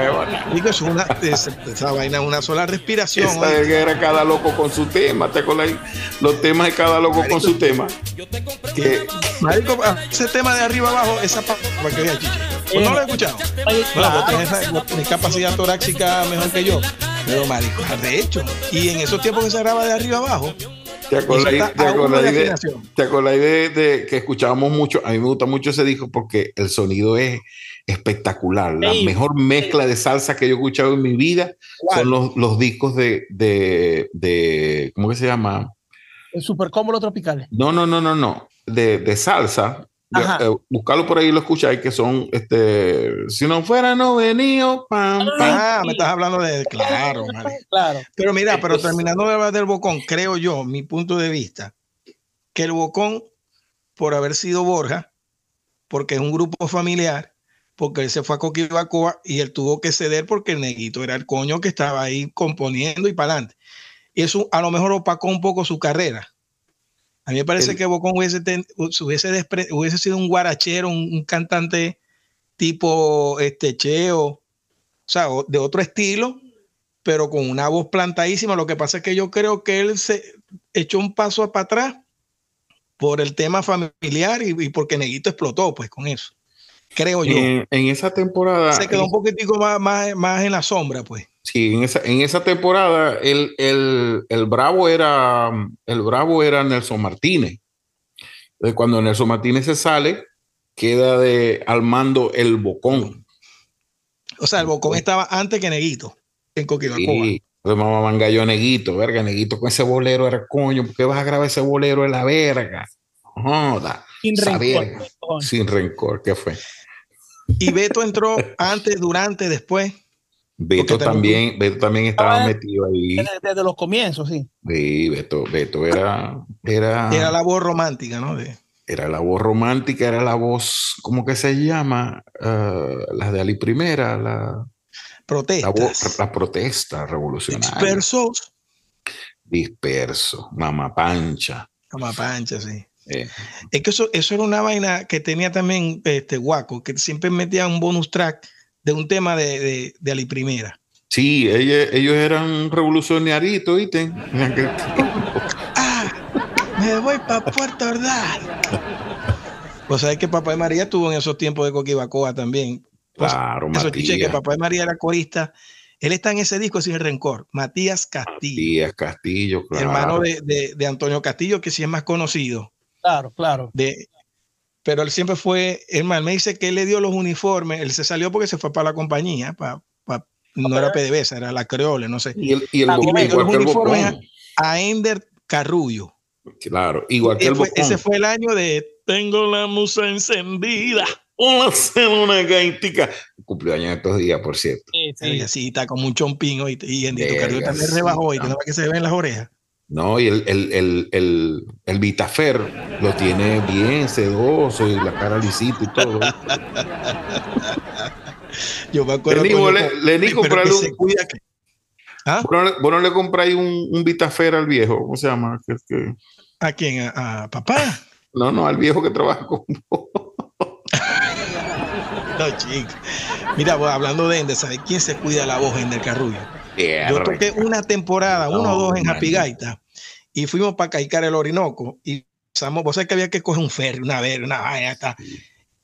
Digo, es una, es- esa vaina es una sola respiración. Esa era cada loco con su tema. ¿Te? Los temas de cada loco con su tema. Que Marico, ah, ese tema de arriba abajo, esa para que veas, chiche. Pues no lo he escuchado. Oye, Bueno, claro. vos tenés, esa- vos tenés capacidad torácica mejor que yo. Pero, marico, de hecho. Y en esos tiempos que se graba de arriba abajo, te acordáis te acordáis de te acordáis de, de que escuchábamos mucho. A mí me gusta mucho ese disco porque el sonido es espectacular. La Sí. mejor mezcla de salsa que yo he escuchado en mi vida ¿Cuál? son los, los discos de, de, de. ¿Cómo que se llama? El super cómodo tropical. No, no, no, no, no. De, de salsa. Eh, buscarlo por ahí y lo escucháis que son este si no fuera no venido pam, pam. Ah, me estás hablando de. Claro. [LAUGHS] Claro. Pero mira, pero Entonces- terminando de hablar del Bocón, creo yo, mi punto de vista, que el Bocón, por haber sido Borja, porque es un grupo familiar, porque él se fue a Coquibacoa y él tuvo que ceder porque el neguito era el coño que estaba ahí componiendo y para adelante. Y eso a lo mejor opacó un poco su carrera. A mí me parece que Bocón hubiese, hubiese, sido un guarachero, un, cantante tipo este Cheo, o sea, de otro estilo, pero con una voz plantadísima. Lo que pasa es que yo creo que él se echó un paso para atrás por el tema familiar y, porque Neguito explotó, pues, con eso. Creo yo. En, esa temporada. Se quedó un poquitico más, más, más, en la sombra, pues. Sí, en esa, en esa temporada el, el, el, Bravo era el Bravo era Nelson Martínez. cuando Nelson Martínez se sale, queda de al mando el Bocón. O sea, el Bocón estaba antes que Neguito en Coquibacoa. Sí, mamá gallo Neguito, verga, Neguito con ese bolero era coño, ¿por qué vas a grabar ese bolero en la verga? Joda. Sin rencor. Sin rencor, ¿qué fue? Y Beto entró antes, durante, después. Beto también, Beto también estaba metido ahí. Desde, los comienzos, sí. Sí, Beto, Beto era, era. Era la voz romántica, ¿no? Era la voz romántica, era la voz, ¿cómo que se llama? Uh, la de Ali Primera, la protestas. La, protesta revolucionaria. Dispersos. Disperso, Mamá Pancha. Mamá Pancha, sí. Es que eso, eso era una vaina que tenía también este Guaco, que siempre metía un bonus track de un tema de, de, de Ali Primera. Sí, ellos, ellos eran revolucionaritos, ¿viste? ah, me voy para Puerto Ordaz. Pues sabes que Papá de María estuvo en esos tiempos de Coquibacoa también. Claro, Eso que Papá de María era corista. Él está en ese disco sin rencor. Matías Castillo. Matías Castillo, claro. Hermano de, de, Antonio Castillo, que sí es más conocido. Claro, claro. De, pero él siempre fue, hermano, me dice que él le dio los uniformes, él se salió porque se fue para la compañía, para, no era PDVSA, era la Creole, no sé. Y el, y el, ah, los uniformes a, Ender Carrullo. Claro, igual que el fue, Ese fue el año de Tengo la musa encendida. Una gaitica. Cumpleaños estos días, por cierto. Sí, sí. sí está como un chompín hoy. Y en Carrillo también rebajó y no que se ve en las orejas. No, y el, el, el, el, el Vitafer lo tiene bien sedoso y la cara lisita y todo. [LAUGHS] Yo me acuerdo. Le, le, le comprar un. ¿Ah? Bueno, le compráis un, un Vitafer al viejo. ¿Cómo se llama? ¿A quién? ¿A, ¿A, papá? [LAUGHS] No, no, al viejo que trabaja con vos. [LAUGHS] Mira, hablando de Ender, ¿sabes quién se cuida la voz en el Yo toqué una temporada, uno o dos en Happy Gaita, y fuimos para Caicar el Orinoco. Y pasamos, vos sabés que había que coger un ferry, una vez, una vaina,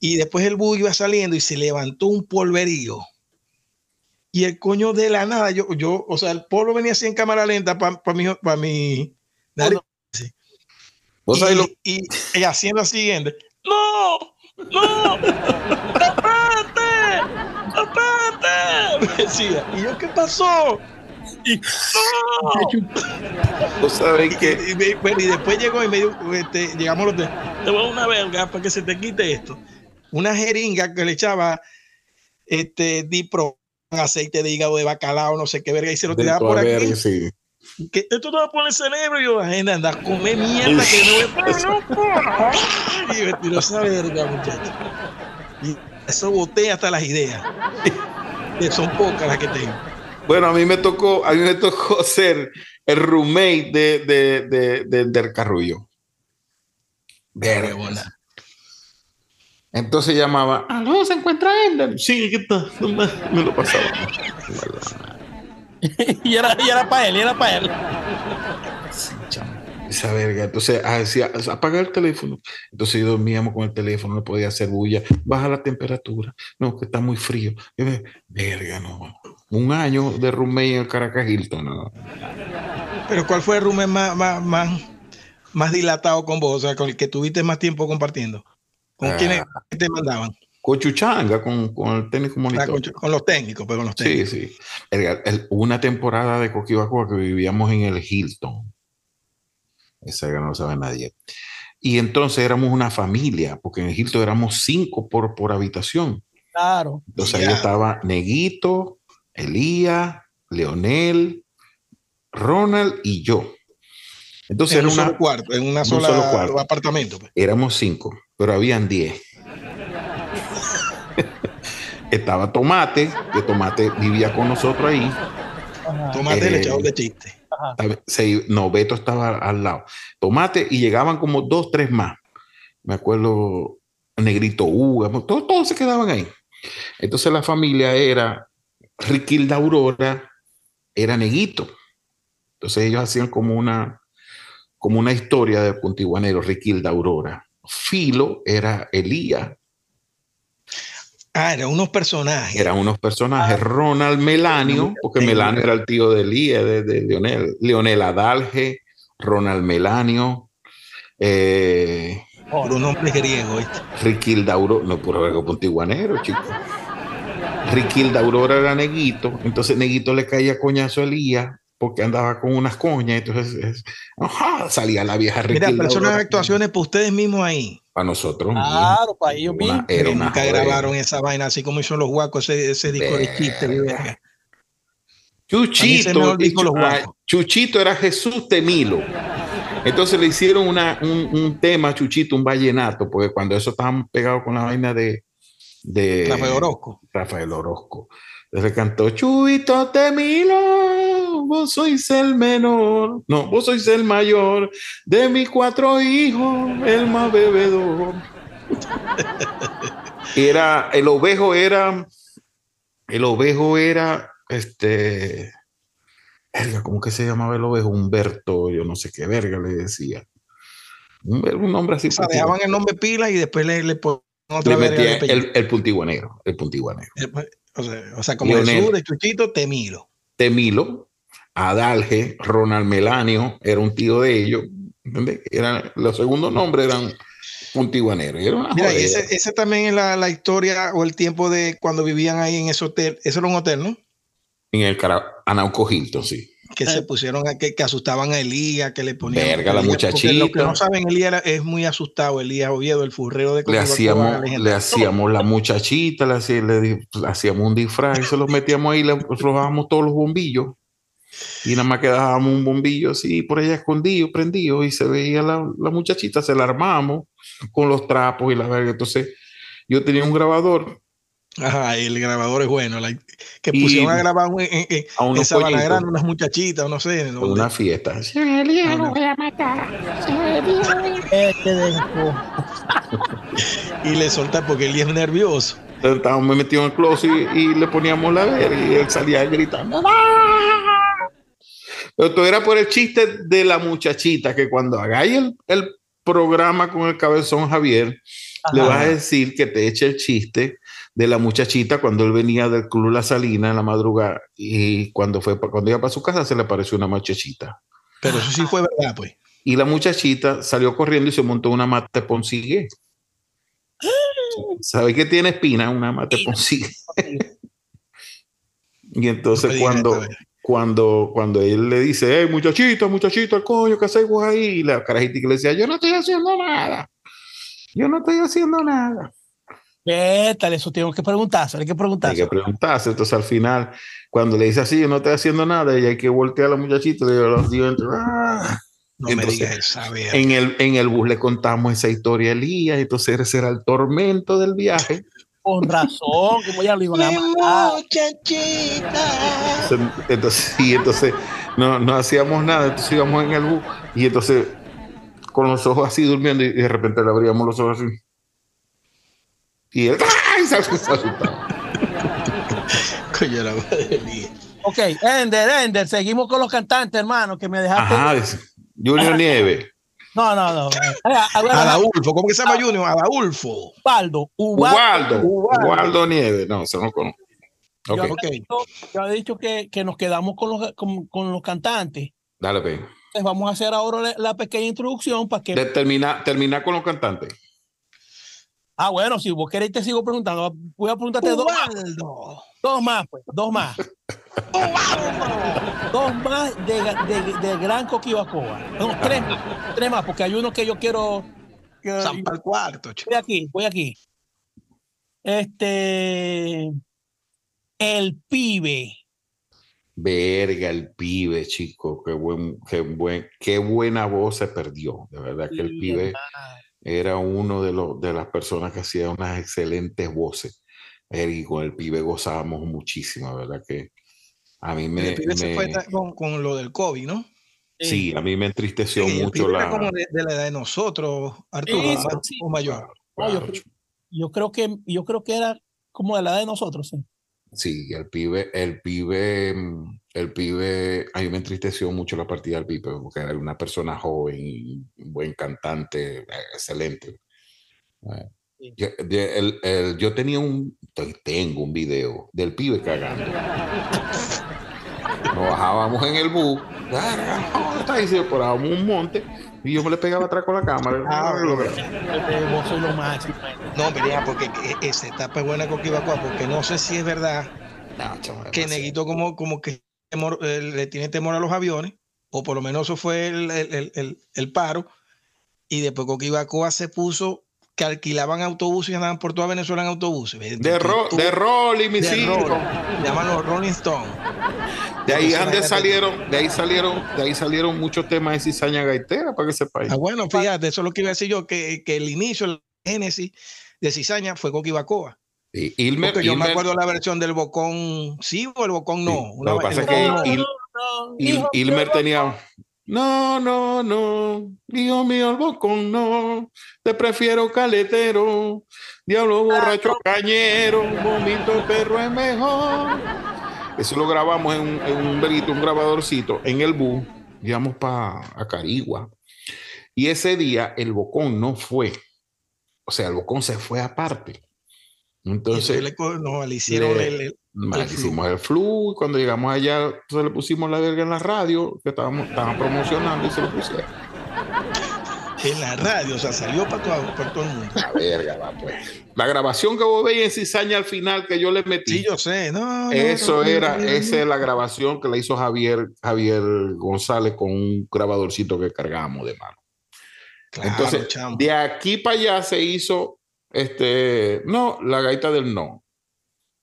Y después el bus iba saliendo y se levantó un polverío. Y el coño de la nada, yo, yo, o sea, el polvo venía así en cámara lenta para mi, para mi nariz. Y, y, haciendo así, ¡No! ¡No! decía. ¿Y yo qué pasó? Y, ¡No! sabes que? Y, y, después llegó y me dijo, este, llegamos los de, te voy a una verga para que se te quite esto. Una jeringa que le echaba este dipro, aceite de hígado de bacalao, no sé qué verga, y se lo tiraba por aquí. Sí. Que esto te va a poner el cerebro y yo, agenda, anda a comer mierda que no es [LAUGHS] no, [LAUGHS] Y me tiró esa verga, muchacho. Y eso boté hasta las ideas [LAUGHS] son pocas las que tengo. Bueno, a mí me tocó, a mí me tocó ser el roommate de, de, de, de del Carrullo. Verga. Entonces llamaba, ¿aló se encuentra Ender? Sí, ¿qué tal? Me lo pasaba. Y era, y era para él, y era para él. Esa verga. Entonces ah, decía, apaga el teléfono. Entonces yo dormíamos con el teléfono, no podía hacer bulla. Baja la temperatura. No, que está muy frío. verga, no. Un año de roommate en el Caracas Hilton. No. Pero ¿cuál fue el roommate más, más, más, dilatado con vos? O sea, con el que tuviste más tiempo compartiendo. ¿Con ah. quiénes te mandaban? Con Chuchanga, con, con el técnico monitor. Ah, con, los técnicos, pero pues, con los técnicos. Sí, sí. una temporada de Coquibacoa que vivíamos en el Hilton esa no lo sabe nadie. Y entonces éramos una familia, porque en Egipto éramos cinco por, por habitación. Claro. Entonces ahí estaba Neguito, Elías, Leonel, Ronald y yo. Entonces en era un cuarto, en una sola apartamento. Pues. Éramos cinco, pero habían diez. Estaba Tomate, que Tomate vivía con nosotros ahí. Tomate le echaba de chiste. no, Beto estaba al lado. Tomate y llegaban como dos, tres más. Me acuerdo, Negrito Uga, todos, todos se quedaban ahí. Entonces la familia era Riquilda Aurora, era Neguito. Entonces ellos hacían como una, como una historia de Puntiguanero, Riquilda Aurora. Filo era Elías. Ah, eran unos personajes. Eran unos personajes. Ronald Melanio, porque Melanio era el tío de Elías, de, de Leonel. Leonel Adalge, Ronald Melanio. Eh, por un nombre griego. Riquilda Aurora, no, por algo puntiguanero, chico. Riquilda Aurora era Neguito, entonces Neguito le caía coñazo a Elías porque andaba con unas coñas, entonces salía la vieja. Mira, personas de actuaciones para ustedes mismos ahí. Para nosotros. Claro, para ellos mismos. Era nunca grabaron esa vaina así como hizo los guacos, ese, disco de chiste. Chuchito, Chuchito era Jesús Temilo. Entonces le hicieron una, un, tema, Chuchito, un vallenato, porque cuando eso estaban pegados con la vaina de, de Rafael Orozco. Rafael Orozco. Le cantó Chuito Temilo, vos sois el menor, no, vos sois el mayor de mis cuatro hijos, el más bebedor. [LAUGHS] era, el ovejo era, el ovejo era, este, verga, ¿cómo que se llamaba el ovejo? Humberto, yo no sé qué verga le decía. Un, nombre así. O sea, dejaban el nombre pila y después le, le otra le metía el, el, puntiguanero, el puntiguanero. Pues, o, sea, o sea, como Jesús de Chuchito, Temilo. Temilo, Adalge, Ronald Melanio, era un tío de ellos. ¿entendés? Eran, los segundos nombres eran puntiguaneros. Mira, ese, ese, también es la, la, historia o el tiempo de cuando vivían ahí en ese hotel. Eso era un hotel, ¿no? En el Anauco Hilton, sí. Que se pusieron a que, que, asustaban a Elías, que le ponían. Verga, la muchachita. Los que no saben, Elías es muy asustado. Elías Oviedo, el furrero de Le hacíamos, le hacíamos la muchachita, le, le, hacíamos un disfraz y se los metíamos ahí, le rojábamos todos los bombillos. Y nada más quedábamos un bombillo así por allá escondido, prendido, y se veía la, la muchachita, se la armamos con los trapos y la verga. Entonces, yo tenía un grabador Ajá, el grabador es bueno. que pusieron a grabar en, en, a unos en unas muchachitas, no sé. En una fiesta. voy a matar. Este [LAUGHS] y le solta porque él es nervioso. Estábamos metidos en el closet y, y, le poníamos la verga y él salía gritando. Pero todo era por el chiste de la muchachita, que cuando hagáis el, el programa con el cabezón Javier, le vas a decir que te eche el chiste de la muchachita cuando él venía del Club La Salina en la madrugada y cuando, fue, cuando iba para su casa se le apareció una muchachita. Pero eso sí fue verdad, pues. Y la muchachita salió corriendo y se montó una mate ponsigue. [GASPS] ¿Sabe que tiene espina? Una mate ponsigue. [LAUGHS] y entonces cuando, cuando, cuando él le dice, hey, muchachita, muchachita, coño, ¿qué haces ahí? Y la carajita que le decía, yo no estoy haciendo nada. Yo no estoy haciendo nada. ¿Qué tal? Eso tengo que preguntarse, hay que preguntarse. Hay que preguntarse. Entonces, al final, cuando le dice así, yo no estoy haciendo nada, y hay que voltear a la muchachita, le digo, los dientes, ¡ah! No me digas en el, en el bus le contamos esa historia a Elías, entonces ese era el tormento del viaje. Con razón, como ya lo iban a matar. Muchachita. Entonces, sí, entonces no, no hacíamos nada, entonces íbamos en el bus y entonces con los ojos así durmiendo y de repente le abríamos los ojos así. Y él ¡ay! [LAUGHS] se asustó. Coño, la madre Ok, Ender, Ender, seguimos con los cantantes, hermano, que me dejaste. Ajá, Junior Nieve. No, no, no. Adaulfo, ¿cómo que se llama ah. Junior? Adaulfo. Ubaldo. Ubaldo. Ubaldo, Nieve. No, se no conozco. Okay. Yo, okay. he dicho que, que, nos quedamos con los, con, con los cantantes. Dale, pe. Entonces vamos a hacer ahora la, pequeña introducción para que. termina, termina con los cantantes. Ah, bueno, si vos queréis te sigo preguntando. Voy a preguntarte dos más. Dos más, pues. Dos más. dos más de, de, de Gran Coquibacoa. No, tres más. Tres más, porque hay uno que yo quiero. Que, San el cuarto. Voy aquí, voy aquí. Este. El pibe. Verga, el pibe, chico. Qué, buen, qué, buen, qué buena voz se perdió. De verdad que el pibe era uno de, los, de las personas que hacía unas excelentes voces. y con el pibe gozábamos muchísimo, ¿verdad? Que a mí me... El pibe se fue con, con, lo del COVID, ¿no? Sí, a mí me entristeció mucho la... como de, la edad de nosotros, Arturo, o mayor. yo, creo que, yo creo que era como de la edad de nosotros, sí. Sí, el pibe, el pibe, el pibe, a mí me entristeció mucho la partida del pibe, porque era una persona joven, buen cantante, excelente. Yo, el, yo, tenía un, tengo un video del pibe cagando. Nos bajábamos en el bus, está y se por un monte y yo me le pegaba atrás con la cámara. Ah, lo máximo. No, mira, porque esa etapa es buena con Kibacua, porque no sé si es verdad que Neguito como, como que eh, le tiene temor a los aviones, o por lo menos eso fue el, el, el, el paro, y después Coquibacoa se puso que alquilaban autobuses y andaban por toda Venezuela en autobuses. De, de Rolling, mis hijos. Llaman los Rolling Stones. De ahí salieron, de ahí salieron, de ahí salieron muchos temas de cizaña gaitera para que sepáis. Ah, bueno, fíjate, eso es lo que iba a decir yo, que, que el inicio, el génesis de cizaña fue Coqui Bacoa. Sí, Ilmer, Porque yo me acuerdo la versión del Bocón sí o el Bocón no. lo que pasa es que Ilmer tenía no, no, no, hijo mío, el bocón no, te prefiero caletero, diablo borracho cañero, vomito perro es mejor. Eso lo grabamos en un, en un, un grabadorcito, en el bus, íbamos para Carigua. Y ese día el bocón no fue, o sea, el bocón se fue aparte. Entonces, le, no, le hicieron el, hicimos el flu y cuando llegamos allá, entonces le pusimos la verga en la radio, que estábamos, estaban promocionando y se lo pusieron. En la radio, o sea, salió para todo, para todo el mundo. La verga, va, pues. La grabación que vos veis en cizaña al final que yo le metí. Sí, yo sé, no. Eso era, esa es la grabación que la hizo Javier, Javier González con un grabadorcito que cargamos de mano. Entonces, de aquí para allá se hizo, este, no, la gaita del no.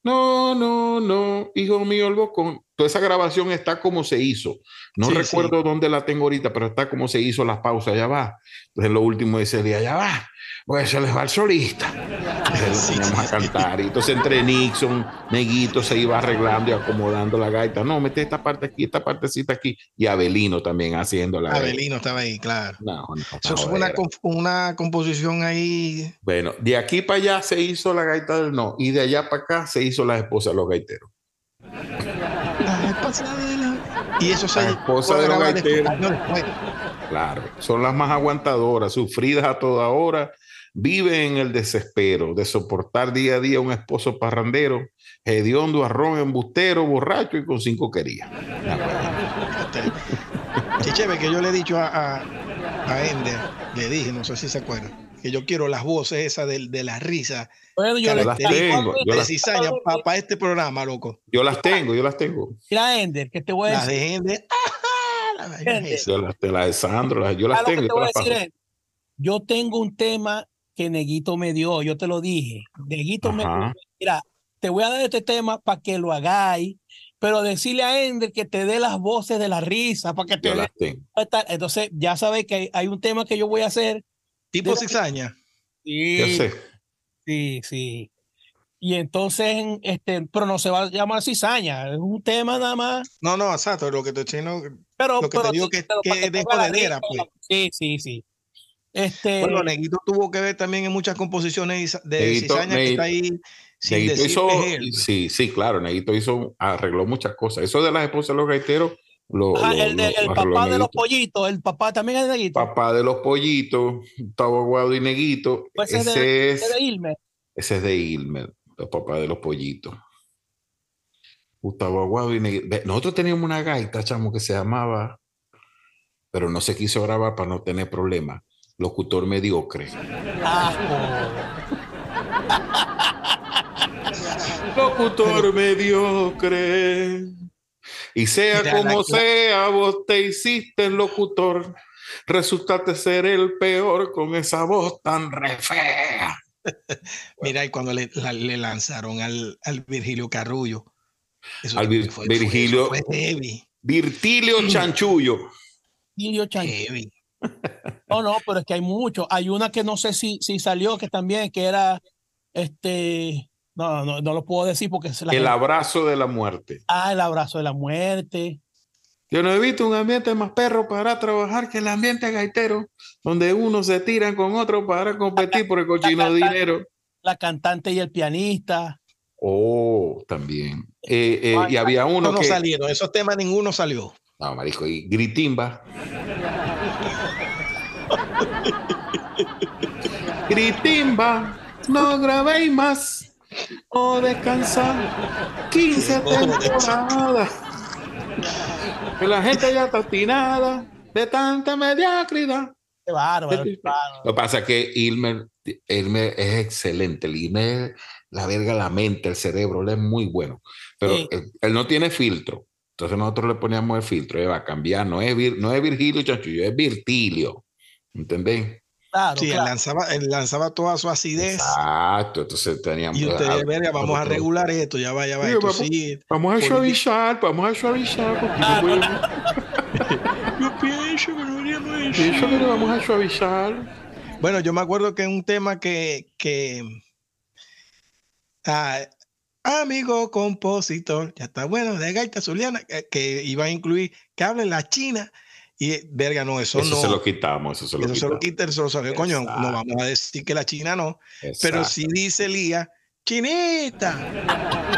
No, no, no, hijo mío, el bocón. Toda esa grabación está como se hizo. No recuerdo dónde la tengo ahorita, pero está como se hizo las pausas, ya va. Entonces lo último de ese día, ya va pues se les va el solista. Entonces a cantar. Y entonces entre Nixon, Neguito se iba arreglando y acomodando la gaita. No, mete esta parte aquí, esta partecita aquí. Y Abelino también haciendo la Abelino estaba ahí, claro. Eso fue una, una, composición ahí. Bueno, de aquí para allá se hizo la gaita del no. Y de allá para acá se hizo la esposa de los gaiteros. La esposa de los... Y eso se la esposa de los gaiteros. Claro, son las más aguantadoras, sufridas a toda hora Vive en el desespero de soportar día a día un esposo parrandero, hediondo, arrón, embustero, borracho y con cinco querías. Chicheve, que yo le he dicho a, a, Ender, le dije, no sé si se acuerda, que yo quiero las voces esas de, de la risa. yo las tengo. Yo las para este programa, loco. Yo las tengo, yo las tengo. Mira, Ender, que te voy a decir. Las de Ender. Yo las, de la de Sandro, yo las tengo. yo tengo un tema que Neguito me dio, yo te lo dije. Neguito me mira, te voy a dar este tema para que lo hagáis, pero decirle a Ender que te dé las voces de la risa, para que te dé... Entonces, ya sabes que hay, un tema que yo voy a hacer. Tipo cizaña. Sí. Sí, sí. Y entonces, este, pero no se va a llamar cizaña, es un tema nada más. No, no, exacto, lo que te chino, pero, lo que te digo que, que es de jodedera, pues. Sí, sí, sí. Este... Bueno, Neguito tuvo que ver también en muchas composiciones de Cizaña que está ahí. Sin hizo, sí, sí, claro, Neguito hizo, arregló muchas cosas. Eso de las esposas de los gaiteros. Lo, el, papá de los pollitos, el papá también es de Neguito. Papá de los pollitos, Gustavo Aguado y Neguito. Pues ese, es de, Ilmer. Ese es de Ilmer, el papá de los pollitos. Gustavo Aguado y Neguito. Nosotros teníamos una gaita, chamo, que se llamaba, pero no se quiso grabar para no tener problemas locutor mediocre. [LAUGHS] locutor mediocre. Y sea como sea, vos te hiciste el locutor. Resultaste ser el peor con esa voz tan re fea. [LAUGHS] Mira, y cuando le, lanzaron al, Virgilio Carrullo. al Virgilio. Virgilio Chanchullo. Virgilio Chanchullo. [LAUGHS] No, no, pero es que hay mucho. Hay una que no sé si, si salió, que también, que era este No, no, no lo puedo decir porque es la El gente- abrazo de la muerte. Ah, el abrazo de la muerte. Yo no he visto un ambiente más perro para trabajar que el ambiente gaitero, donde uno se tiran con otro para competir por el cochino cantante. [LAUGHS] dinero. La cantante y el pianista. Oh, también. Eh, eh, y había No, uno no que. salieron, esos temas ninguno salió. No, marico, y Gritimba. [LAUGHS] Gritimba, no grabéis más o descansar 15 [LAUGHS] temporadas. Que la gente ya está obstinada de tanta mediocridad. Qué bárbaro. qué bárbaro. Lo que pasa es que Ilmer, Ilmer es excelente. El Ilmer, la verga, la mente, el cerebro, él es muy bueno. Pero Sí. él, él no tiene filtro. Entonces nosotros le poníamos el filtro. Él va a cambiar. No es, Vir- no es Virgilio Chanchullo, es Virtilio. ¿Entendés? Claro, Sí, él lanzaba, él lanzaba toda su acidez. Exacto. Entonces teníamos. Y ustedes, ah, verga, vamos a regular esto, ya va, ya va. Esto vamos- sí. Vamos a suavizar, vamos a suavizar. porque Ah, no [LAUGHS] Yo pienso que no deberíamos Pienso que lo vamos a suavizar. Bueno, yo me acuerdo que un tema que, que ah, amigo compositor, ya está bueno, de gaita zuliana, que, que iba a incluir que hable la china y verga, no, eso, Eso no. se lo quitamos, eso se lo eso se lo quitamos. quita, eso lo sabe, coño, no vamos a decir que la china no, pero sí dice Lía, chinita,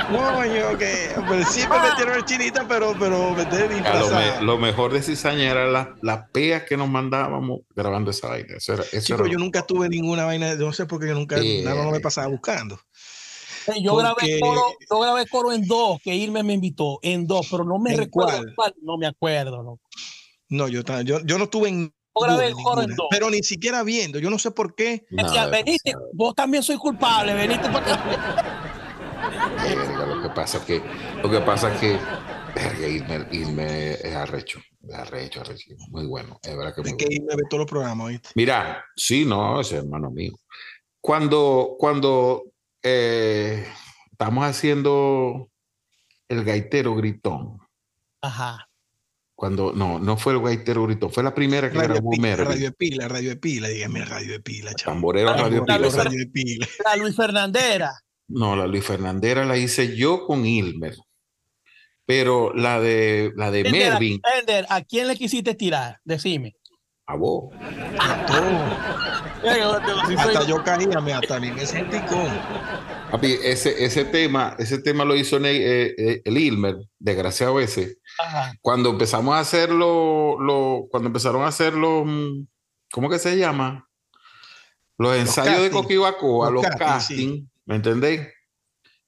coño, que pero siempre metieron el chinita, pero, pero meter lo, me- lo mejor de cizaña era las las peas que nos mandábamos grabando esa vaina. Eso era, eso Chico, era- yo nunca tuve ninguna vaina, no sé por qué yo nunca, nada no me pasaba buscando. Yo grabé, coro, yo grabé coro en dos, que Irme me invitó, en dos, pero no me ¿En recuerdo cuál? cuál, no me acuerdo. No. No, yo, yo, yo no estuve en ninguna, pero ni siquiera viendo, yo no sé por qué. Decía, veniste, vos también soy culpable, veniste acá. Verga, lo que pasa es que, lo que pasa es que, verga, irme, irme es arrecho, es arrecho, arrecho, muy bueno, es verdad que muy que bueno. irme a ver todos los programas, ¿viste? Mira, sí, no, ese hermano mío. Cuando, cuando eh, estamos haciendo el gaitero gritón, Ajá. Cuando, no, no fue el gaitero gritón, fue la primera que Radio grabó pila, Mervyn. radio de pila, radio de pila, dígame radio de pila, chaval. Tamborero Radio la Pila. Radio de pila. La Luis Fernandera. No, la Luis Fernandera la hice yo con Ilmer. Pero la de la de Ender, ¿a quién le quisiste tirar? Decime. A vos. Hasta yo caía, me hasta a mí me sentí con. Papi, ese, ese tema, ese tema lo hizo eh, eh, el Ilmer, desgraciado ese. Ajá. Cuando empezamos a hacerlo, lo, cuando empezaron a hacerlo, mm, ¿cómo que se llama? Los ensayos de. Coquibacoa, Los los sí. ¿me entendéis?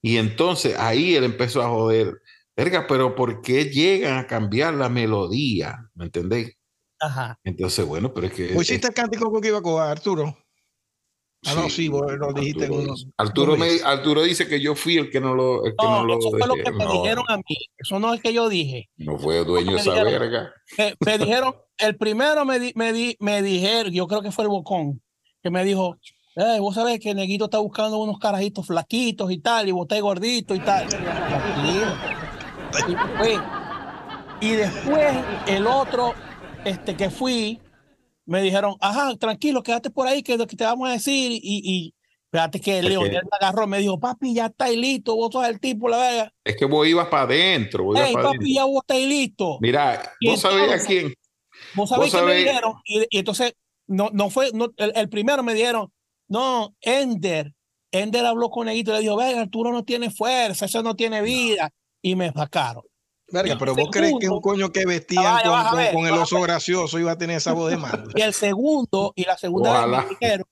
Y entonces ahí él empezó a joder. Verga, pero ¿por qué llegan a cambiar la melodía? ¿Me entendéis? Ajá. Entonces, bueno, pero es que. ¿Vos hiciste el cántico con que iba con Arturo? Ah, no, sí, vos lo dijiste Arturo, Arturo, me-. Arturo dice que yo fui el que no lo. El que no, No, lo eso fue lo que me No, dijeron a mí. Eso no es que yo dije. No fue dueño me esa dijeron. verga. Me, me dijeron, el primero me, di- me, di- me dijeron, yo creo que fue el Bocón, que me dijo, "Eh, vos sabés que Neguito está buscando unos carajitos flaquitos y tal, y vos estás gordito y tal. Y después el otro este, que fui, me dijeron, ajá, tranquilo, quédate por ahí, que es lo que te vamos a decir. Y, y fíjate que Leonel me agarró, me dijo, papi, ya está listo, vos sos el tipo, la verga. Es que vos ibas para adentro. Vos ibas Hey, pa' papi, adentro. ya vos estás listo. Mira, Y vos sabés a entonces- quién. Vos sabés que me dijeron, y, y entonces no, no fue, no, el, el primero me dijeron, no, Ender, Ender habló con Neguito y le dijo, venga, Arturo no tiene fuerza, eso no tiene vida, y me sacaron. Verga, pero vos crees que un coño que vestían Ah, con, ver, con el oso gracioso iba a tener esa voz de mando? Y el segundo, y la segunda vez me dijeron,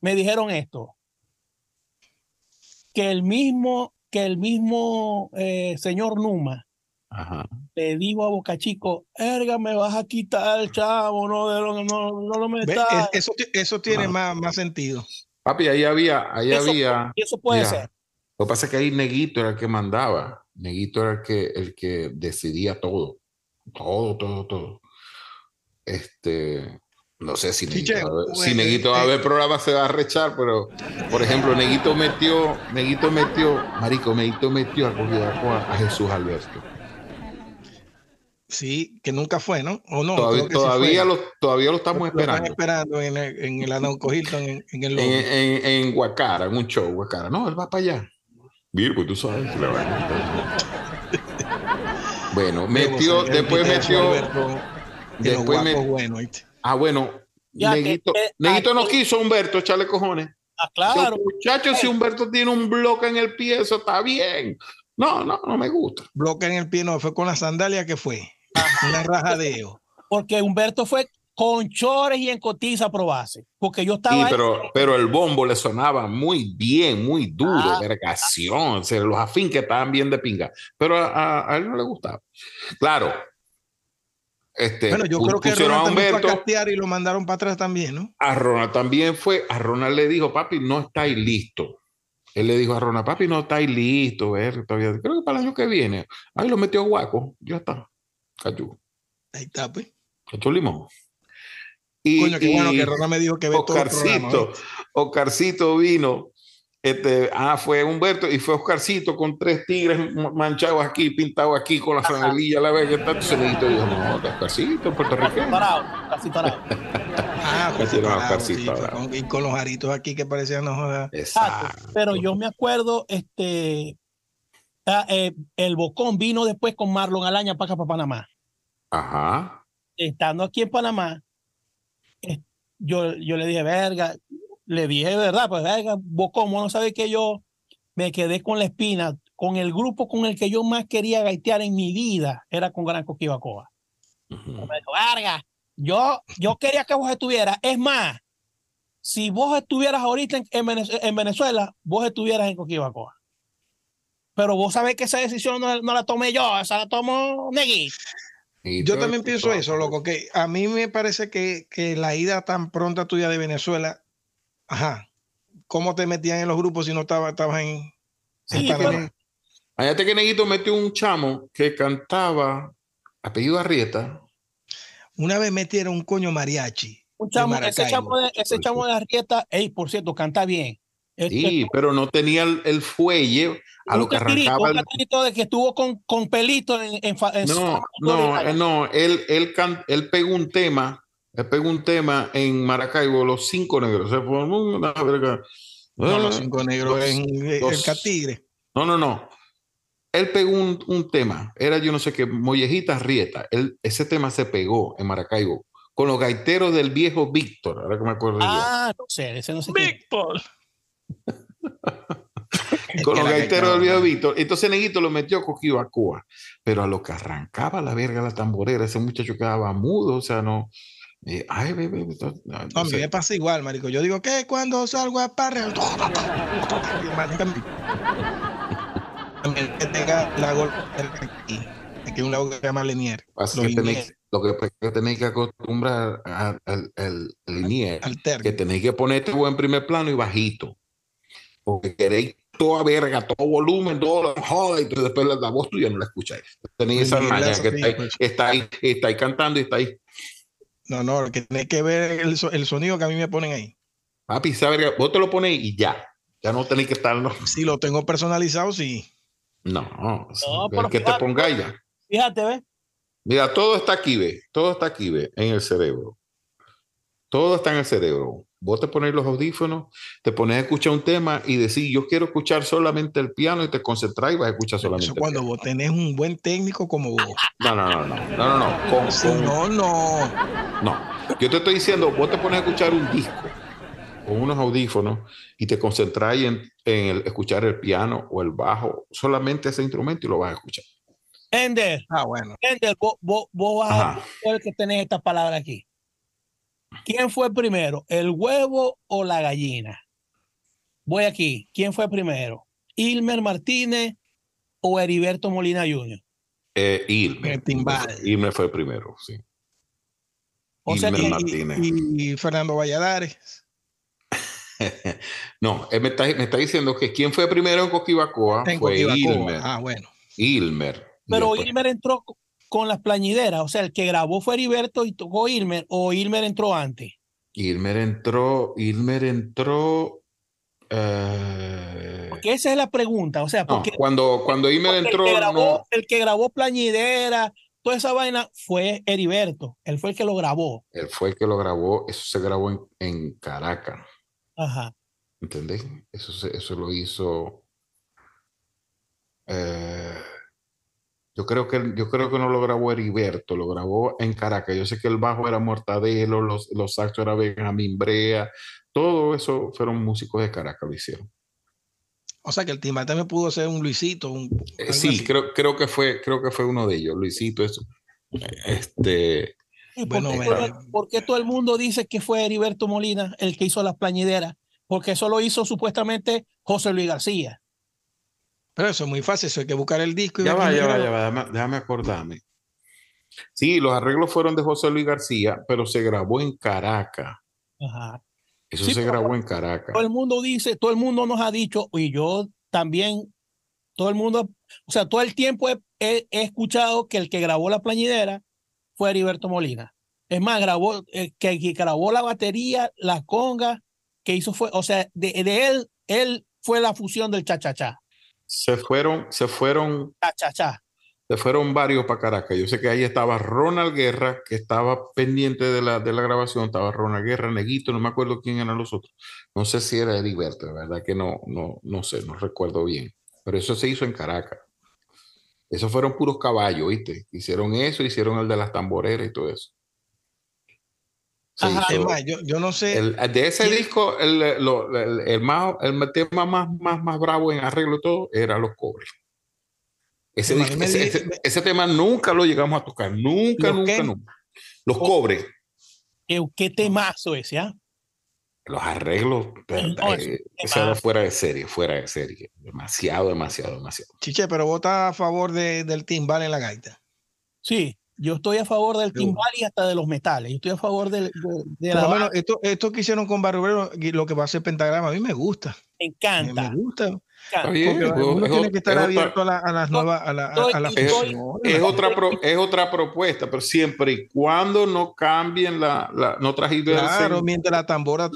me dijeron esto, que el mismo, que el mismo eh, señor Numa Ajá. le dijo a Boca Chico, erga, me vas a quitar el chavo, no, de lo- no, no lo Ve, metas. es- Eso, eso tiene más, más sentido. Papi, ahí había, ahí Eso- había. Y eso puede mira, ser. Lo que pasa es que ahí Neguito era el que mandaba. Neguito era el que, el que decidía todo. Todo, todo, todo. Este. No sé si Neguito, va a ver- si bueno, Neguito va a eh, ver programa se va a rechar, pero por ejemplo, Neguito metió, Neguito metió, Marico, Neguito metió a, Coquibacoa a Jesús Alberto. Sí, que nunca fue, ¿no? O no. todavía, sí todavía, lo, todavía lo estamos Lo están esperando. esperando en el, en el Hilton, en, en el En, en, en Guacara, en un show, Guacara. No, él va para allá. Pues tú sabes que la vaina. Bueno, metió, después metió. Después metió. Bueno, ah, bueno. Ya Neguito, que, Neguito no quiso Humberto echarle cojones. Ah, claro. Muchachos, si Humberto tiene un bloque en el pie, eso está bien. No, no, no me gusta. Bloque en el pie no, fue con la sandalia que fue. Una rajadeo. Porque Humberto fue con chores y en cotiza probase. Porque yo estaba. Sí, pero, pero el bombo le sonaba muy bien, muy duro, ah, vergación. O sea, los afín que estaban bien de pinga. Pero a, él no le gustaba. Claro. Este, bueno, yo creo que Ronald a Humberto, fue y lo mandaron para atrás también, ¿no? A Ronald también fue. A Ronald le dijo, papi, no estáis listo. Él le dijo a Ronald, papi, no estáis listo, ver, todavía. Creo que para el año que viene. Ahí lo metió guaco, ya está. Cachú. Ahí está, pues. Cachú limón. Y, Coño, qué bueno que Rona me dijo que ve Oscarcito, todo Oscarcito vino. Este, ah, fue Humberto y fue Oscarcito con tres tigres manchados aquí, pintados aquí con la franelilla, la vez entonces le dijo, no, Oscarcito, puertorriqueño. Parado, casi parado. [LAUGHS] ah, pues sí, Oscarcito y con los aritos aquí que parecían no Exacto. Pero yo me acuerdo, este, ah, eh, el Bocón vino después con Marlon Alaña para acá, para Panamá. Ajá. Estando aquí en Panamá, yo, yo le dije, verga, le dije, verdad, pues verga, vos como no sabes que yo me quedé con la espina, con el grupo con el que yo más quería gaitear en mi vida, era con Gran Coquibacoa. Me dijo, verga, yo, yo quería que vos estuvieras. Es más, si vos estuvieras ahorita en, Venezuela, vos estuvieras en Coquibacoa. Pero vos sabés que esa decisión no, no la tomé yo, esa la tomó Negui. Yo también pienso eso, loco, que a mí me parece que, que, la ida tan pronta tuya de Venezuela, ajá, ¿cómo te metían en los grupos si no estabas estaba en... Sí, Allá te que Neguito metió un chamo que cantaba apellido Arrieta. Una vez metieron un coño mariachi. Un chamo, ese chamo de, ese chamo de Arrieta, ey, por cierto, canta bien. Sí, [LAUGHS] pero no tenía el, fuelle a lo que arrancaba. Un el... de que estuvo con, con pelito en, en, No, no, eh, no, él, él, él pegó un tema, él pegó un tema en Maracaibo, Los Cinco Negros. Se formó una verga. No, Los Cinco Negros en el Catigre. No, no, no. Él pegó un, un, tema, era yo no sé qué, Mollejitas Rieta. Él, ese tema se pegó en Maracaibo con los gaiteros del viejo Víctor, ahora que me acuerdo ah, no sé, ese no sé. Víctor. Con los gaiteros del viejo Víctor. Entonces Neguito lo metió cogido a Cuba. Pero a lo que arrancaba la verga la tamborera, ese muchacho quedaba mudo, o sea, no. Eh, ay, bebé. No, a mí me pasa igual, marico. Yo digo que cuando salgo a parre, que tenga la aquí. Aquí un lago que se llama Lenier. Lo que, tenéis que acostumbrar al, al, Linier, que tenéis que ponerte buen primer plano y bajito porque queréis toda verga, todo volumen, todo joda, y después la, voz tuya no la escucháis. Tenéis esa maña que estáis, pues. estáis, cantando y estáis. No, no, que tenéis que ver el, el, sonido que a mí me ponen ahí. Papi, sabe, vos te lo ponéis y ya. Ya no tenéis que estar. No. Si lo tengo personalizado, sí. No, no que te pongáis ya. Fíjate, ve. Mira, todo está aquí, ve. Todo está aquí, ve, en el cerebro. Todo está en el cerebro. Vos te pones los audífonos, te pones a escuchar un tema y decís, yo quiero escuchar solamente el piano y te concentras y vas a escuchar solamente Eso cuando vos tenés un buen técnico como vos. No, no, no, no, no, no, no. Con, no, no. No, yo te estoy diciendo, vos te pones a escuchar un disco con unos audífonos y te concentras en, en el, escuchar el piano o el bajo, solamente ese instrumento y lo vas a escuchar. Ender. Ah, bueno. Ender, vos, vos, vos vas a ver que tenés esta palabra aquí. ¿Quién fue primero, el huevo o la gallina? Voy aquí. ¿Quién fue primero? ¿Ilmer Martínez o Heriberto Molina Jr.? Eh, Ilmer. Ilmer fue primero, sí. O sea, y, Fernando Valladares. [LAUGHS] no, me está, me está, diciendo que quién fue primero en Coquibacoa fue Ilmer. Ah, bueno. Ilmer. Pero Ilmer entró con las plañideras. O sea, el que grabó fue Heriberto y tocó Ilmer, o Ilmer entró antes. Ilmer entró, Ilmer entró. Eh... Porque esa es la pregunta. O sea, porque, cuando, cuando Ilmer entró. El que, grabó, el que grabó plañidera, toda esa vaina fue Heriberto. Él fue el que lo grabó. Él fue el que lo grabó. Eso se grabó en, en Caracas. Ajá. ¿Entendés? Eso, eso lo hizo Eh, yo creo que yo creo que no lo grabó Heriberto, lo grabó en Caracas. Yo sé que el bajo era Mortadelo, los, los saxos era Benjamín Brea, todo eso fueron músicos de Caracas, lo hicieron. O sea que el timbal también pudo ser un Luisito. Un, eh, sí, creo, creo, que fue, creo que fue uno de ellos, Luisito. Eso. Este, bueno, ¿por, qué, todo el mundo dice que fue Heriberto Molina el que hizo las plañideras? Porque eso lo hizo supuestamente José Luis García. Pero eso es muy fácil, eso hay que buscar el disco. Y ya va, ya va, ya va, déjame, acordarme. Sí, los arreglos fueron de José Luis García, pero se grabó en Caracas. Ajá. Eso se grabó en Caracas. Todo el mundo dice, todo el mundo nos ha dicho, y yo también, todo el mundo, o sea, todo el tiempo he, escuchado que el que grabó la plañidera fue Heriberto Molina. Es más, grabó, eh, que, que grabó la batería, la conga, que hizo fue, o sea, de, de él, él fue la fusión del cha-cha-cha. Se fueron, se fueron. Cha, cha, Se fueron varios para Caracas. Yo sé que ahí estaba Ronald Guerra, que estaba pendiente de la, de la grabación. Estaba Ronald Guerra, Neguito, no me acuerdo quién eran los otros. No sé si era Heriberto, la verdad que no, no, no sé, no recuerdo bien. Pero eso se hizo en Caracas. Esos fueron puros caballos, ¿viste? Hicieron eso, hicieron el de las tamboreras y todo eso yo, no sé. de ese disco, el, el, más, el tema más, más, más bravo en arreglo y todo era los cobres. Ese, ese, tema nunca lo llegamos a tocar. Nunca, nunca, nunca. Los cobres. ¿Qué temazo ese, ah? Los arreglos, eh, eso era fuera de serie, fuera de serie. Demasiado, demasiado, demasiado. Chiche, pero vota a favor de, del timbal en la gaita. Sí, yo estoy a favor del timbal y hasta de los metales. Yo estoy a favor de, de, la. Bueno, esto, esto que hicieron con Barrio lo que va a ser pentagrama, a mí me gusta. Me encanta. Me, gusta. uno tiene que estar abierto a, las nuevas. A la, es, otra es otra propuesta, pero siempre y cuando no cambien la. la no trajido Claro, mientras la tambora.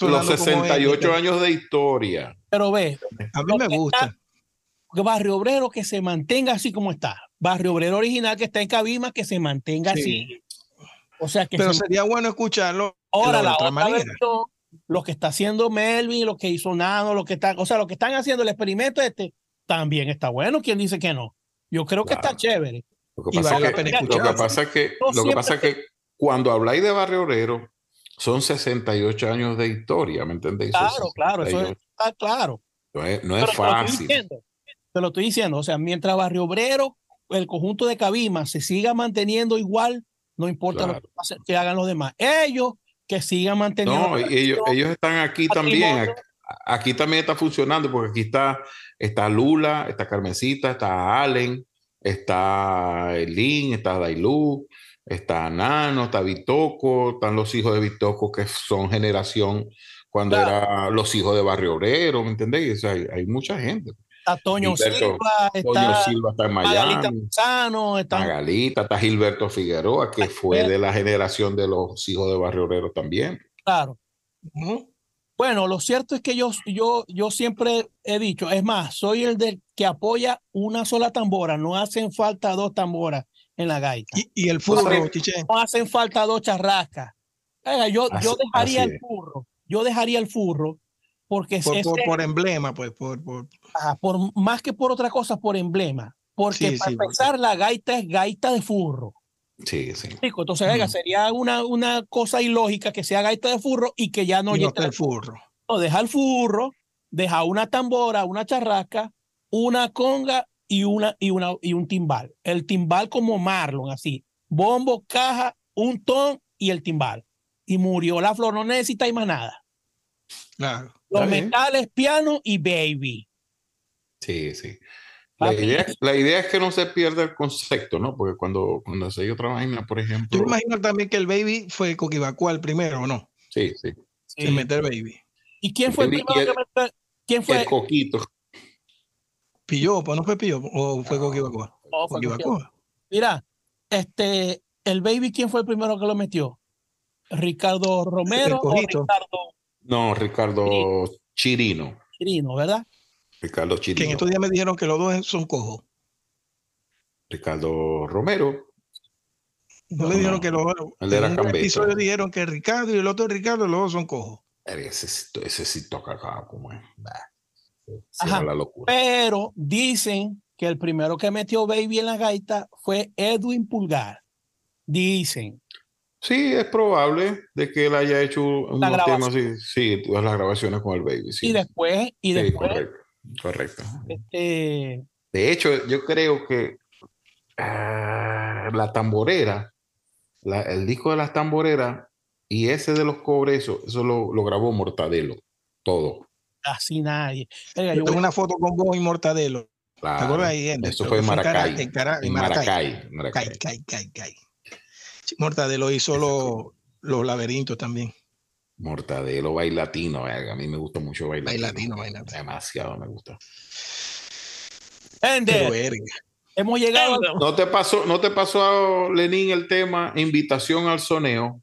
los 68 años de historia. Pero ve. A mí me gusta. Barrio Obrero que se mantenga así como está. Barrio Obrero original que está en Cabima que se mantenga así. O sea que Pero sería bueno escucharlo. Ahora, la otra, manera. lo que está haciendo Melvin, lo que hizo Nano, lo que están, o sea, lo que están haciendo el experimento este, también está bueno. ¿Quién dice que no? Yo creo que está chévere. Lo que pasa, es que, lo que pasa es que, lo que pasa es que cuando habláis de Barrio Obrero, son 68 años de historia, ¿me entendéis? Claro, claro, eso está claro. No es, no es fácil te lo estoy diciendo. O sea, mientras Barrio Obrero, el conjunto de Cabima se siga manteniendo igual, no importa lo que, hagan los demás. Ellos que sigan manteniendo. No, ellos, ellos están aquí también. Aquí, también está funcionando porque aquí está, está Lula, está Carmencita, está Allen, está Elin, está Dailú, está Nano, está Vitoco, están los hijos de Vitoco que son generación cuando eran los hijos de Barrio Obrero, ¿me entendéis? hay mucha gente está Toño Silva, está, Silva está en Miami, está Magalita, está Gilberto Figueroa, que fue de la generación de los hijos de Barrio Obrero también. Claro. Bueno, lo cierto es que yo, yo, yo siempre he dicho, es más, soy el del que apoya una sola tambora, no hacen falta dos tamboras en la gaita. Y, el furro, no, hacen falta dos charrascas. yo, yo dejaría el furro, yo dejaría el furro porque por, por, emblema, pues, por, por... por, más que por otra cosa, por emblema. Porque para empezar, la gaita es gaita de furro. Sí, sí. Entonces, venga, sería una, una cosa ilógica que sea gaita de furro y que ya no llegue el furro. No, deja el furro, deja una tambora, una charraca, una conga y, una, y, una, y un timbal. El timbal como Marlon, así. Bombo, caja, un ton y el timbal. Y murió la flor, no necesita más nada. Claro. Los metales, piano y baby. Sí, sí. La idea, la idea, es que no se pierda el concepto, ¿no? Porque cuando, cuando se otra vaina, por ejemplo. Yo imagino también que el baby fue Coquibacua el primero, ¿o no? Sí, sí. Sin meter baby. ¿Y quién fue el, primero que metió? ¿Quién fue? El Coquito. Pillopo, ¿no fue Pillopo? ¿O fue Coquibacua? No, Mira, este, el baby, ¿quién fue el primero que lo metió? ¿Ricardo Romero o Ricardo no, Ricardo Chirino. Chirino, ¿verdad? Ricardo Chirino. Que en estos días me dijeron que los dos son cojos. Ricardo Romero. No, me dijeron que los dos. El de la en episodio dijeron que Ricardo y el otro Ricardo, los dos son cojos. Ese, ese sí toca acá, como es. Ajá, la locura. Pero dicen que el primero que metió Baby en la gaita fue Edwin Pulgar. Dicen. Sí, es probable de que él haya hecho unos temas así. Sí, todas las grabaciones con el Baby. Sí. Y después, y después. correcto. correcto. Este, de hecho, yo creo que ah, la tamborera, el disco de las tamboreras y ese de los cobres, eso, eso lo, lo grabó Mortadelo, todo. Casi nadie. yo tengo una foto con vos y Mortadelo. Claro, ¿Te acuerdas ahí? Eso fue en Maracay. En, Maracay. Maracay. Maracay. Mortadelo hizo los, los laberintos también. Mortadelo, bailatino. A mí me gusta mucho bailatino. Bailatino, Demasiado me gusta. Hemos llegado. ¿No te pasó, no te pasó a Lenín el tema invitación al soneo?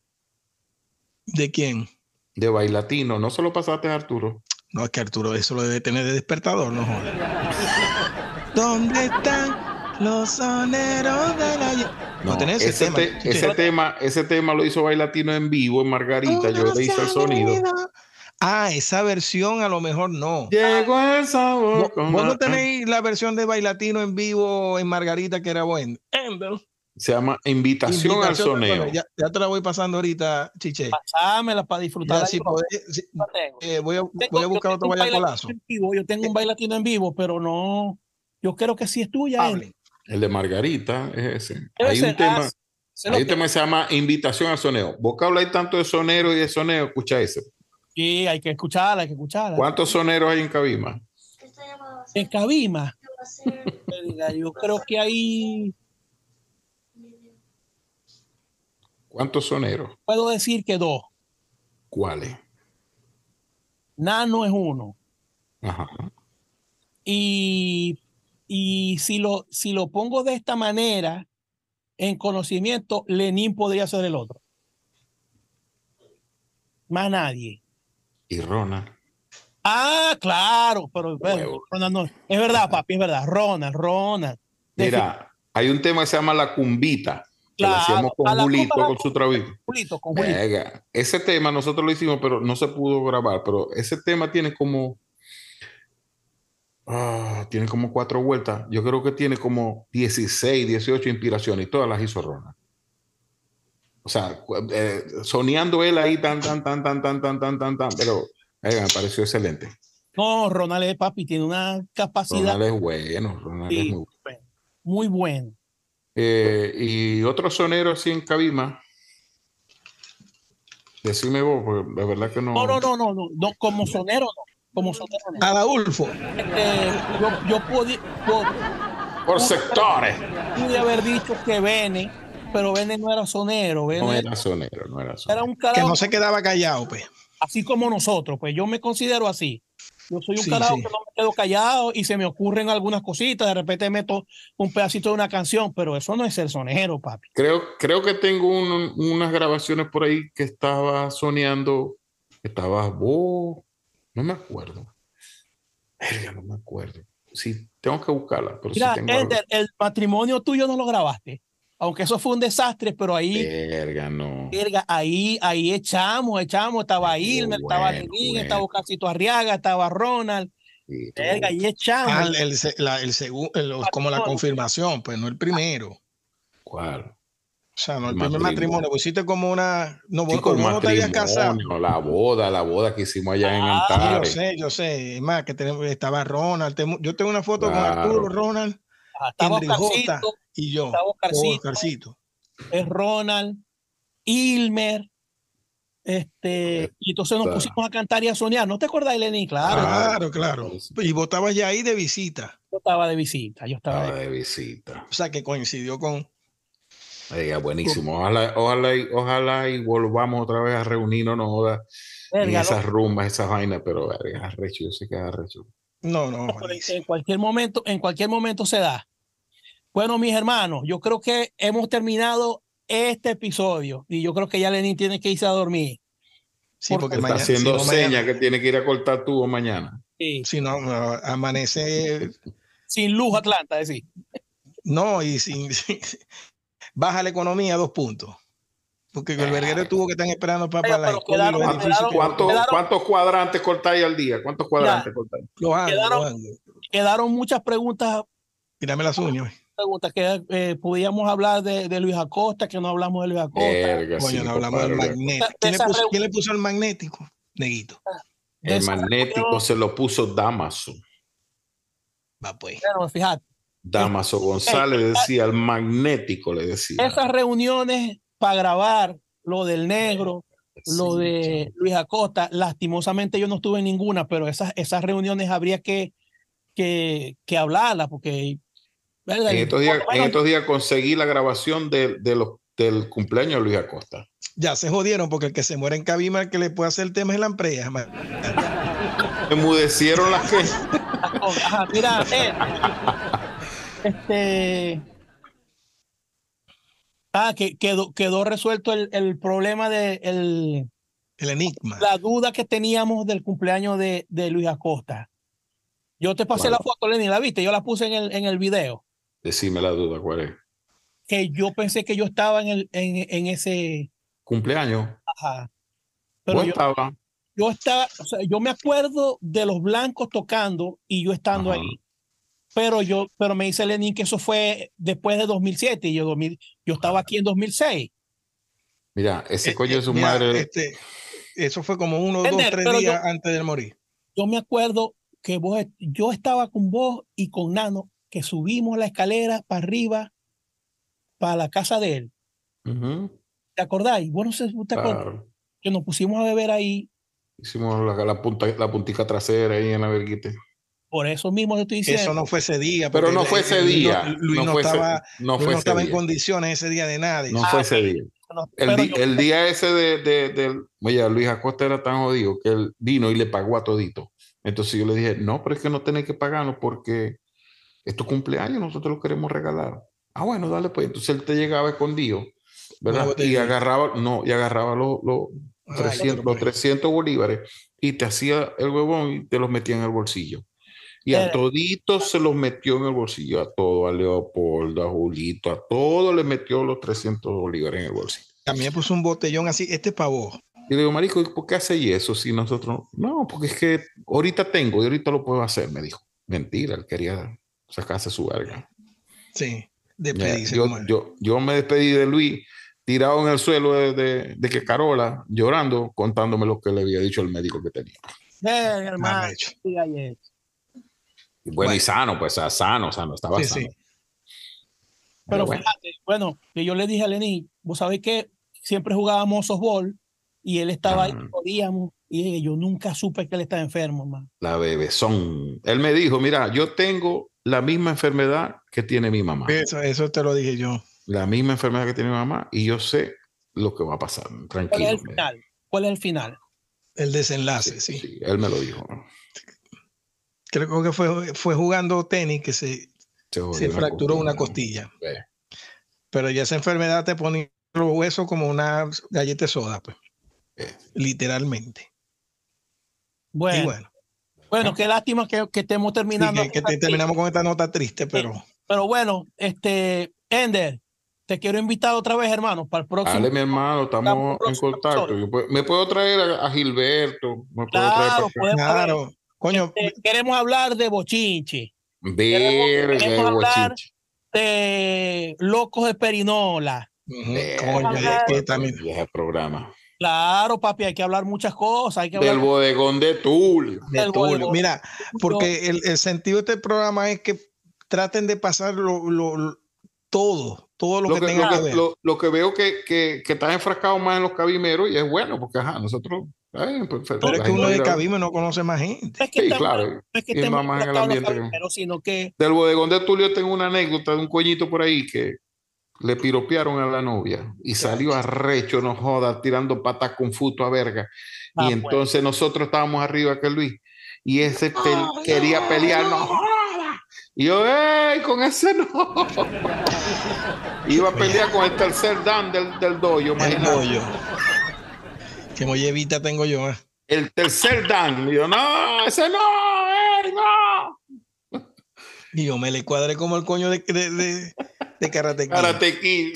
¿De quién? De bailatino. ¿No se lo pasaste a Arturo? No, es que Arturo eso lo debe tener de despertador, no [LAUGHS] ¿Dónde están los soneros de la... No, tenés ese, tema. ese tema. Ese tema lo hizo Bailatino en vivo en Margarita. Yo le hice el sonido. Ah, esa versión a lo mejor no. Llegó el sabor. ¿Vos, no tenéis la versión de Bailatino en vivo en Margarita que era buena? Se llama Invitación, al Soneo. Ya, te la voy pasando ahorita, Chiche. Pasámela para disfrutar. Eh, voy, a, voy, a, buscar otro bayacolazo. Yo tengo un bailatino en vivo, pero no. Yo creo que sí es tuya. El de Margarita es ese. Hay un tema. Ah, hay un tema que se llama Invitación al Soneo. Vos que habláis tanto de sonero y de soneo, escucha ese. Sí, hay que escucharla, hay que escucharla. ¿Cuántos soneros hay en Cabima? En Cabima. Yo creo que hay. ¿Cuántos soneros? Puedo decir que dos. ¿Cuáles? Nano es uno. Ajá. Y, y si, lo, si lo pongo de esta manera, en conocimiento, Lenin podría ser el otro. Más nadie y Ronald. Ah, claro, pero, no, es verdad, papi, es verdad. Ronald, Ronald. Mira, hay un tema que se llama La Cumbita. Que lo hacíamos con Julito, con su trabajo. Julito, con Julito. Ese tema nosotros lo hicimos, pero no se pudo grabar. Pero ese tema tiene como. Ah, tiene como cuatro vueltas. Yo creo que tiene como 16, 18 inspiraciones y todas las hizo Ronald. O sea, eh, soñando él ahí tan, tan, tan, tan, tan, tan, tan, tan, tan, pero eh, me pareció excelente. No, Ronald es papi, tiene una capacidad. Ronald es bueno, Ronald es muy bueno. Muy bueno. Eh, y otro sonero así en Cabima. Decime vos, porque la verdad que no. No, no, no, no, no, como sonero no. Como sonero no. Adulfo. Este, yo, yo podía. Por, sectores. Pude haber dicho que Bene pero Bene no era sonero. no era sonero, no era sonero. Era un carajo, que no se quedaba callado, pues. Así como nosotros, pues yo me considero así. Yo soy un carajo que no me quedo callado y se me ocurren algunas cositas, de repente meto un pedacito de una canción, pero eso no es ser sonero, papi. Creo, creo que tengo unas grabaciones por ahí que estaba soñando, estabas vos, no me acuerdo. no me acuerdo. Sí, tengo que buscarla. Pero Mira, el matrimonio tuyo no lo grabaste aunque eso fue un desastre, pero ahí. Verga, no. Verga, ahí, ahí echamos, echamos. Estaba Ilmer, estaba Lenín, estaba Casito Arriaga, estaba Ronald. verga, ahí echamos. Ah, el, la, el segundo, como la confirmación, pues no el primero. ¿Cuál? O sea, no el, primer matrimonio, pues hiciste como una. No, vos, no te habías casado. La boda, la boda que hicimos allá en ah, Antares. Yo sé, yo sé. Es más, que tenemos, estaba Ronald. Yo tengo una foto con Arturo, Ronald, Henry J y yo, Oscarcito, es Ronald, Ilmer, este, y entonces nos pusimos a cantar y a soñar. ¿No te acuerdas, Eleni? Claro. Claro, claro. Y vos estabas ya ahí de visita. Yo estaba de visita, yo estaba, de... visita. O sea, que coincidió con... Oiga, buenísimo. Ojalá, ojalá, y, ojalá y volvamos otra vez a reunirnos no, en esas rumbas, esas vainas, pero es arrecho, yo sé que es arrecho. No, no. En cualquier momento, en cualquier momento se da. Bueno, mis hermanos, yo creo que hemos terminado este episodio y yo creo que ya Lenin tiene que irse a dormir. Sí, porque, está haciendo señas que tiene que ir a cortar tubo mañana. Sí. Si no, amanece. [LAUGHS] Sin luz, Atlanta, decir. No, y sin, [LAUGHS] baja la economía a dos puntos. Porque el verguero tuvo que estar esperando para, la ¿Cuántos, cuadrantes cortáis al día? ¿Cuántos cuadrantes cortáis? quedaron, quedaron muchas preguntas Tírame las uñas. Pregunta que eh, podíamos hablar de, de, Luis Acosta, que no hablamos de Luis Acosta. Verga, Coño, sí, no hablamos del magnético. ¿Quién, ¿Quién, le puso el magnético? Neguito. El magnético se lo puso Damaso. Va pues. Pero fíjate. Damaso González decía, el magnético le decía. Esas reuniones para grabar lo del negro, lo de Luis Acosta, lastimosamente yo no estuve en ninguna, pero esas, esas reuniones habría que, que, que hablarlas, porque... En estos, días, en estos días conseguí la grabación de, de los, del cumpleaños de Luis Acosta. Ya se jodieron porque el que se muere en Cabima, el que le puede hacer el tema es la empresa. Emudecieron las que. [LAUGHS] Mira, eh, este. Ah, que quedó, quedó resuelto el, el problema de el, el enigma. La duda que teníamos del cumpleaños de, de Luis Acosta. Yo te pasé la foto, Lenny, ¿la viste? Yo la puse en el, en el video. Decime la duda, ¿cuál es? Que yo pensé que yo estaba en, el, en, en ese cumpleaños. Ajá. Pero yo, estaba? yo estaba, o sea, yo me acuerdo de los blancos tocando y yo estando Ajá. ahí. Pero yo, pero me dice Lenin que eso fue después de 2007 y yo, 2000, yo estaba aquí en 2006. Mira, ese Eh, coño eh, de su mira, madre. este, eso fue como uno, dos, Ender, tres días yo- antes de morir. Yo me acuerdo que vos, yo estaba con vos y con Nano, que subimos la escalera para arriba, para la casa de él. Ujú, ¿Te acordáis? Vos no sé si te acordás. claro. Que nos pusimos a beber ahí. Hicimos la, la punta, la puntica trasera ahí en la verguite. Por eso mismo te estoy diciendo. Eso no fue ese día. Pero no fue ese Luis día. no- Luis no no, fue ese- estaba, no Luis no estaba en condiciones ese día de nada. No Ah, fue ese día. No, El, pero di- yo- el día ese de, de, del- oye, Luis Acosta era tan jodido que él vino y le pagó a todito. Entonces yo le dije, no, pero es que no tenés que pagarnos porque es tu cumpleaños, nosotros lo queremos regalar. Ah, bueno, dale pues. Entonces él te llegaba escondido, ¿verdad? Y agarraba, no, y agarraba los, los, Ah, 300, ya, los 300 bolívares y te hacía el huevón y te los metía en el bolsillo. Y a Pero- toditos se los metió en el bolsillo, a todo, a Leopoldo, a Julito, a todo le metió los 300 bolívares en el bolsillo. También puso un botellón así, este es para vos. Y le digo, marico, ¿y ¿por qué hace eso si nosotros? No, porque es que ahorita tengo y ahorita lo puedo hacer, me dijo. Mentira, él quería sacarse su verga. Sí, despedirse. yo, yo, yo me despedí de Luis tirado en el suelo de, de- de que Carola llorando, contándome lo que le había dicho el médico que tenía. Eh, hermano, Bueno, y sano, pues, sano, sano, estaba Sí, sano. sí. Pero bueno. fíjate, bueno, que yo le dije a Lenín, vos sabés que siempre jugábamos softball y él estaba ahí, Ajá. podíamos, y yo nunca supe que él estaba enfermo, man. La bebezón. Él me dijo, mira, yo tengo la misma enfermedad que tiene mi mamá. Eso, eso te lo dije yo. La misma enfermedad que tiene mi mamá y yo sé lo que va a pasar. ¿Cuál es Tranquilo. el me- final? ¿Cuál es el final? El desenlace, Sí, sí. sí, él me lo dijo. Creo que fue, fue jugando tenis que se, Se, fracturó una costilla. Pero ya esa enfermedad te pone los huesos como una galleta de soda, pues. Eh. Literalmente. Bueno, Y bueno, bueno, qué lástima que, que estemos sí, terminando. que, que te- terminamos con esta nota triste, pero Pero bueno, este, Ender, te quiero invitar otra vez, hermano, para el próximo. Dale, mi hermano, estamos en contacto. episodio. Yo puedo- me puedo traer a, a Gilberto. Me puedo Claro, traer para claro. Coño, Eh, queremos hablar de bochinche, Verga, queremos hablar- de locos de Perinola. coño, que también. viejo programa. Claro, papi, hay que hablar muchas cosas. Hay que Del hablar bodegón de Tulio. de Tulio. Mira, porque el, el sentido de este programa es que traten de pasar lo, lo- lo- todo, todo lo, Lo que, que, tengan lo que que- ver. lo- lo que veo que, que, que estás enfrascado más en los cabimeros y es bueno, porque ajá, nosotros. Ay, perfecto, pero es la que uno de Cabime no conoce más gente. No es que Sí, claro. no es que y estemos más en el ambiente que- cabimeros, sino que Del bodegón de Tulio tengo una anécdota de un coñito por ahí que le piropearon a la novia y salió arrecho, no joda, tirando patas con futo a verga. Ah, y entonces nosotros estábamos arriba que Luis y ese pel- quería pelear, no joda. Y yo, ¡ey! Con ese no. [LAUGHS] Iba a pelear con el tercer dan del, del dojo, El imagínate. Que mollevita tengo yo. eh. El tercer dan. Y yo, no, ese no, ¡ey! No. Y yo me le cuadré como el coño de, de, de, de Karate Kid. Karate Kid.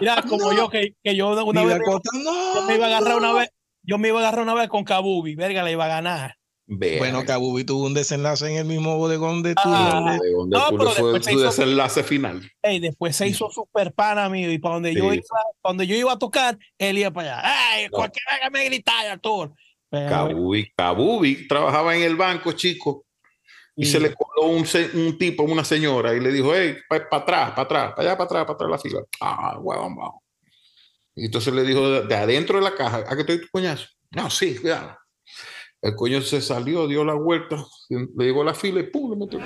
mira, como yo, que, que yo una vez Costa, no, yo me iba a agarrar no. una vez, yo me iba a agarrar una vez con Kabubi, verga, le iba a ganar. Vea. Bueno, Kabubi tuvo un desenlace en el mismo bodegón de tu. Ah, de donde No, pero fue su hizo- desenlace final. Ey, después se hizo super pana mío y para donde yo Sí. iba, cuando yo iba a tocar, él iba para allá. ¡Ay, No. cualquiera que me gritara, Artur! Pero, Kabubi, Kabubi trabajaba en el banco, chico, y se le coló un, un tipo, una señora, y le dijo, hey, para atrás, para atrás, para allá, para atrás, para atrás la fila. Ah, huevón, vamos. Y entonces le dijo de, de adentro de la caja, ¿a que estoy tu coñazo? No, sí, cuidado. El coño se salió, dio la vuelta, le llegó la fila y pum, le metió.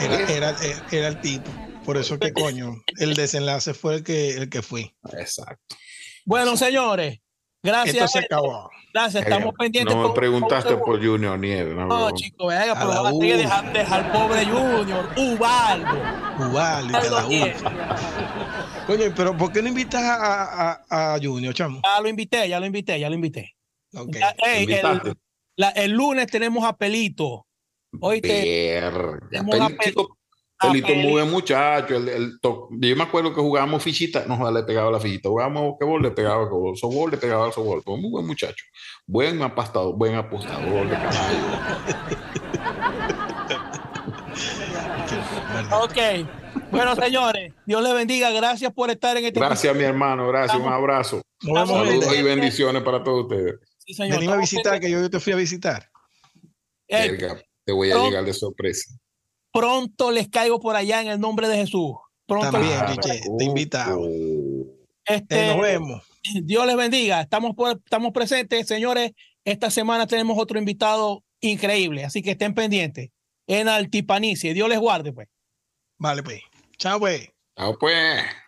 Era, era, era el tipo. Por eso que coño, el desenlace fue el que, el que fui. Exacto. Bueno, señores, gracias. Esto se acabó. Gracias, estamos pendientes. No por- me preguntaste por- por Junior Nieves. No, No, chico, venga, pero la la U. dejar, dejar al pobre Junior, Ubaldo. Ubaldo y de la Ubaldo. Coño, pero ¿por qué no invitas a, a, a Junior, chamo? Ya lo invité, ya lo invité, ya lo invité. Ya, el, la- el lunes tenemos a Pelito. Oíste, Verga, tenemos a Pelito Peli- muy buen muchacho. El, el to- yo me acuerdo que jugábamos fichita, no le pegaba la fichita. Jugábamos que le pegaba que softball, le pegaba al softball. Fue muy buen muchacho. Buen apostador, buen apostador de caballo. Ok. Bueno, señores, Dios les bendiga. Gracias por estar en este Gracias, mi hermano. Gracias. Un abrazo. Saludos y bendiciones para todos ustedes. Sí, señor. Venime a visitar, que yo te fui a visitar. Verga, te voy a pronto- llegar de sorpresa. pronto les caigo por allá en el nombre de Jesús. Pronto También, les- te invitado. Oh. este, Eh, nos vemos. Dios les bendiga. Estamos, por- estamos presentes, señores. Esta semana tenemos otro invitado increíble, así que estén pendientes. En Altipanicie. Dios les guarde, pues. Vale, pues. Chao, pues. Chao, pues.